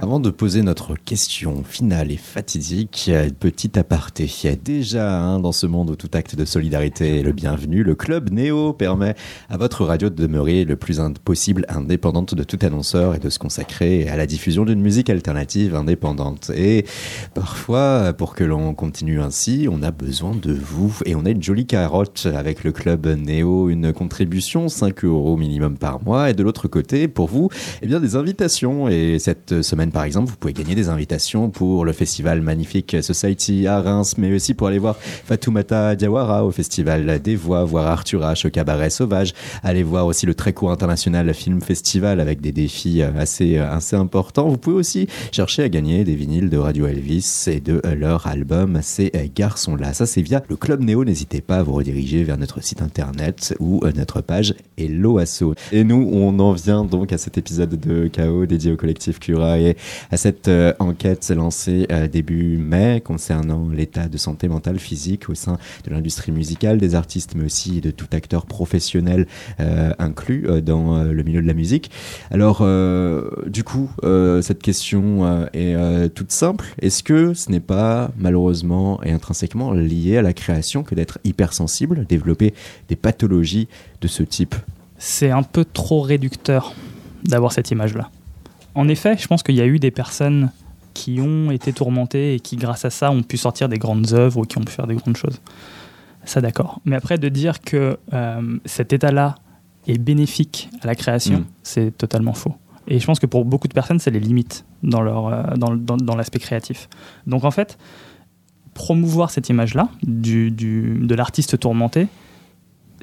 Speaker 1: Avant de poser notre question finale et fatidique, petit aparté. Déjà, hein, dans ce monde où tout acte de solidarité est le bienvenu, le Club Néo permet à votre radio de demeurer le plus possible indépendante de tout annonceur et de se consacrer à la diffusion d'une musique alternative indépendante. Et parfois, pour que l'on continue ainsi, on a besoin de vous. Et on a une jolie carotte avec le Club Néo, une contribution 5 euros minimum par mois. Et de l'autre côté, pour vous, eh bien, des invitations. Et cette semaine, par exemple, vous pouvez gagner des invitations pour le festival magnifique Society à Reims, mais aussi pour aller voir Fatoumata Diawara au festival des Voix, voir Arthur H au cabaret sauvage, aller voir aussi le très court international film festival avec des défis assez, assez importants. Vous pouvez aussi chercher à gagner des vinyles de Radio Elvis et de leur album Ces garçons-là. Ça, c'est via le Club Néo. N'hésitez pas à vous rediriger vers notre site internet ou notre page Hello Asso. Et nous, on en vient donc à cet épisode de Chaos dédié au collectif Cura et à cette euh, enquête lancée euh, début mai concernant l'état de santé mentale physique au sein de l'industrie musicale, des artistes, mais aussi de tout acteur professionnel euh, inclus dans le milieu de la musique. Alors, du coup, cette question est toute simple. Est-ce que ce n'est pas malheureusement et intrinsèquement lié à la création que d'être hypersensible, développer des pathologies de ce type?
Speaker 4: C'est un peu trop réducteur d'avoir cette image-là. En effet, je pense qu'il y a eu des personnes qui ont été tourmentées et qui, grâce à ça, ont pu sortir des grandes œuvres ou qui ont pu faire des grandes choses. Ça, d'accord. Mais après, de dire que euh, cet état-là est bénéfique à la création, mm. c'est totalement faux. Et je pense que pour beaucoup de personnes, c'est les limites dans, leur, euh, dans, dans, l'aspect créatif. Donc en fait, promouvoir cette image-là du, du, de l'artiste tourmenté,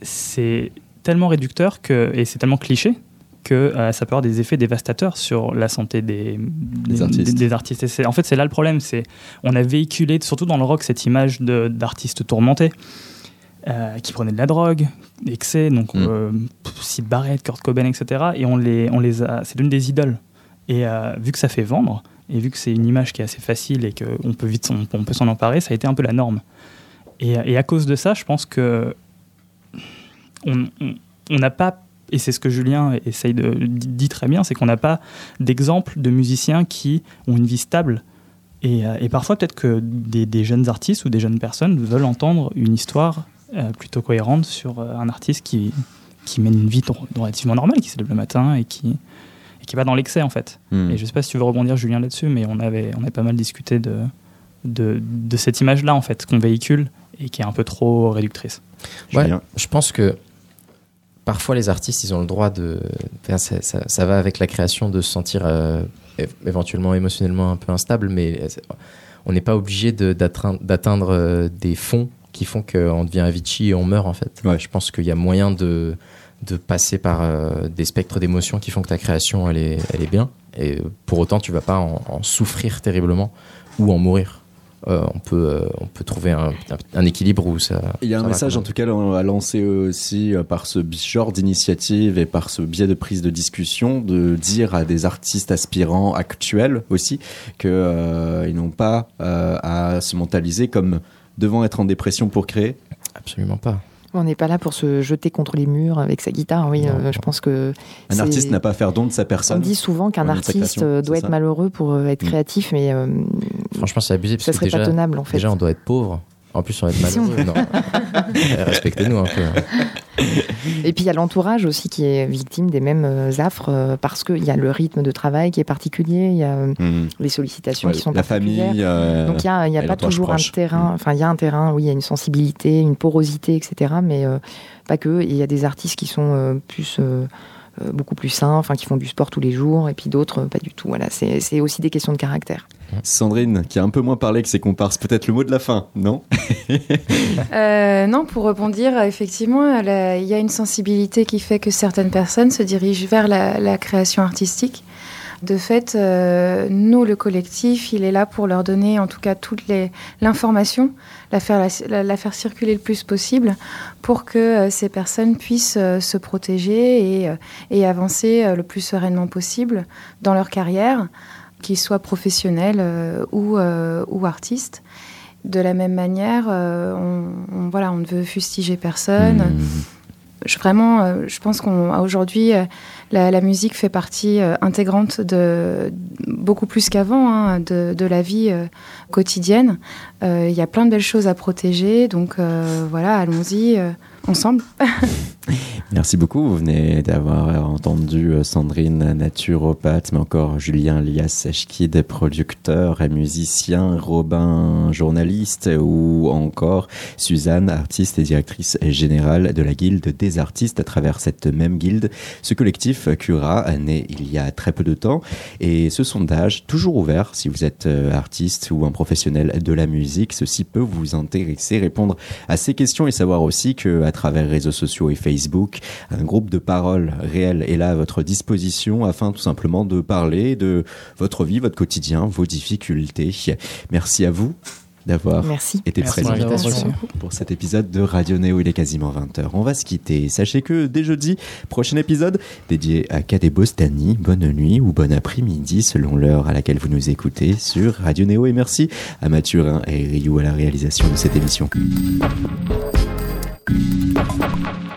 Speaker 4: c'est tellement réducteur que, et c'est tellement cliché que euh, ça peut avoir des effets dévastateurs sur la santé des, des, artistes. Et en fait, c'est là le problème. C'est on a véhiculé, surtout dans le rock, cette image d'artistes tourmentés. Euh, qui prenaient de la drogue, excès, donc mm. euh, Sid Barrett, Kurt Cobain, etc. Et on les, on les a, c'est l'une des idoles. Et vu que ça fait vendre, et vu que c'est une image qui est assez facile et qu'on peut vite on peut s'en emparer, ça a été un peu la norme. Et, et à cause de ça, je pense que on n'a pas et c'est ce que Julien essaye de dit très bien, c'est qu'on n'a pas d'exemple de musiciens qui ont une vie stable. Et, euh, parfois, peut-être que des, jeunes artistes ou des jeunes personnes veulent entendre une histoire euh, plutôt cohérente sur euh, un artiste qui, qui mène une vie relativement normale, qui se lève le matin et qui, et qui va dans l'excès, en fait. Hmm. Et je ne sais pas si tu veux rebondir, Julien, là-dessus, mais on avait, on avait pas mal discuté de, de, de cette image-là, en fait, qu'on véhicule et qui est un peu trop réductrice.
Speaker 2: Ouais, je pense que parfois les artistes, ils ont le droit de. ça, ça, va avec la création de se sentir euh, éventuellement émotionnellement un peu instable, mais on n'est pas obligé d'atteindre euh, des fonds qui font qu'on devient Avicii et on meurt en fait. Je pense qu'il y a moyen de, de passer par euh, des spectres d'émotions qui font que ta création elle est, elle est bien. Et pour autant, tu vas pas en souffrir terriblement ou en mourir. Euh, on, peut, euh, on peut trouver un, équilibre où ça.
Speaker 1: Il y a un message en tout cas à lancer aussi euh, par ce genre d'initiative et par ce biais de prise de discussion de dire à des artistes aspirants actuels aussi qu'ils n'ont pas à se mentaliser comme devant être en dépression pour créer.
Speaker 2: Absolument pas.
Speaker 5: On n'est pas là pour se jeter contre les murs avec sa guitare. Oui, euh, je pense que
Speaker 1: un artiste n'a pas à faire don de sa personne.
Speaker 5: On dit souvent qu'un artiste euh, doit être malheureux pour euh, être mm. créatif, mais
Speaker 2: franchement, c'est abusé.
Speaker 5: Ça serait pas tenable en fait.
Speaker 2: Déjà, on doit être pauvre. En plus, on va être <laughs> malheureux. <laughs> Respectez-nous un peu. <laughs>
Speaker 5: Et puis, il y a l'entourage aussi qui est victime des mêmes euh, affres euh, parce qu'il y a le rythme de travail qui est particulier, il y a euh, mhm. les sollicitations qui sont
Speaker 1: la famille.
Speaker 5: Donc, il n'y a, pas toujours un terrain. Enfin, il y a un terrain, oui, il y a une sensibilité, une porosité, etc. Mais pas que. Il y a des artistes qui sont plus beaucoup plus sains, enfin qui font du sport tous les jours, et puis d'autres pas du tout. Voilà, c'est aussi des questions de caractère.
Speaker 1: Sandrine, qui a un peu moins parlé que ses comparses, peut-être le mot de la fin, non? <laughs>
Speaker 3: Euh, Non, pour rebondir, effectivement, il y a une sensibilité qui fait que certaines personnes se dirigent vers la, création artistique. De fait, euh, nous, le collectif, il est là pour leur donner en tout cas toute l'information, la faire, la, faire circuler le plus possible pour que euh, ces personnes puissent se protéger et avancer le plus sereinement possible dans leur carrière, qu'ils soient professionnels ou, ou artistes. De la même manière, on, voilà, on ne veut fustiger personne. Mmh. Je, vraiment, je pense qu'aujourd'hui, la, musique fait partie euh, intégrante de beaucoup plus qu'avant hein, de, la vie euh, quotidienne. Euh, il y a plein de belles choses à protéger, donc voilà, allons-y ensemble. <laughs>
Speaker 1: Merci beaucoup. Vous venez d'avoir entendu euh, Sandrine, naturopathe, mais encore Julien Lias Eshkid, producteur et musicien, Robin, journaliste, ou encore Suzanne, artiste et directrice générale de la Guilde des artistes. À travers cette même guilde, ce collectif Cura, né il y a très peu de temps, et ce sondage, toujours ouvert si vous êtes euh, artiste ou un professionnel de la musique, ceci peut vous intéresser, répondre à ces questions et savoir aussi que à travers réseaux sociaux et Facebook, un groupe de paroles réelles est là à votre disposition afin tout simplement de parler de votre vie, votre quotidien, vos difficultés. Merci à vous d'avoir été présent pour cet épisode de Radio Néo. Il est quasiment 20h. On va se quitter. Sachez que dès jeudi, prochain épisode dédié à Cadet Bostani. Bonne nuit ou bon après-midi selon l'heure à laquelle vous nous écoutez sur Radio Néo. Et merci à Mathurin et Ryu à la réalisation de cette émission. Thank you.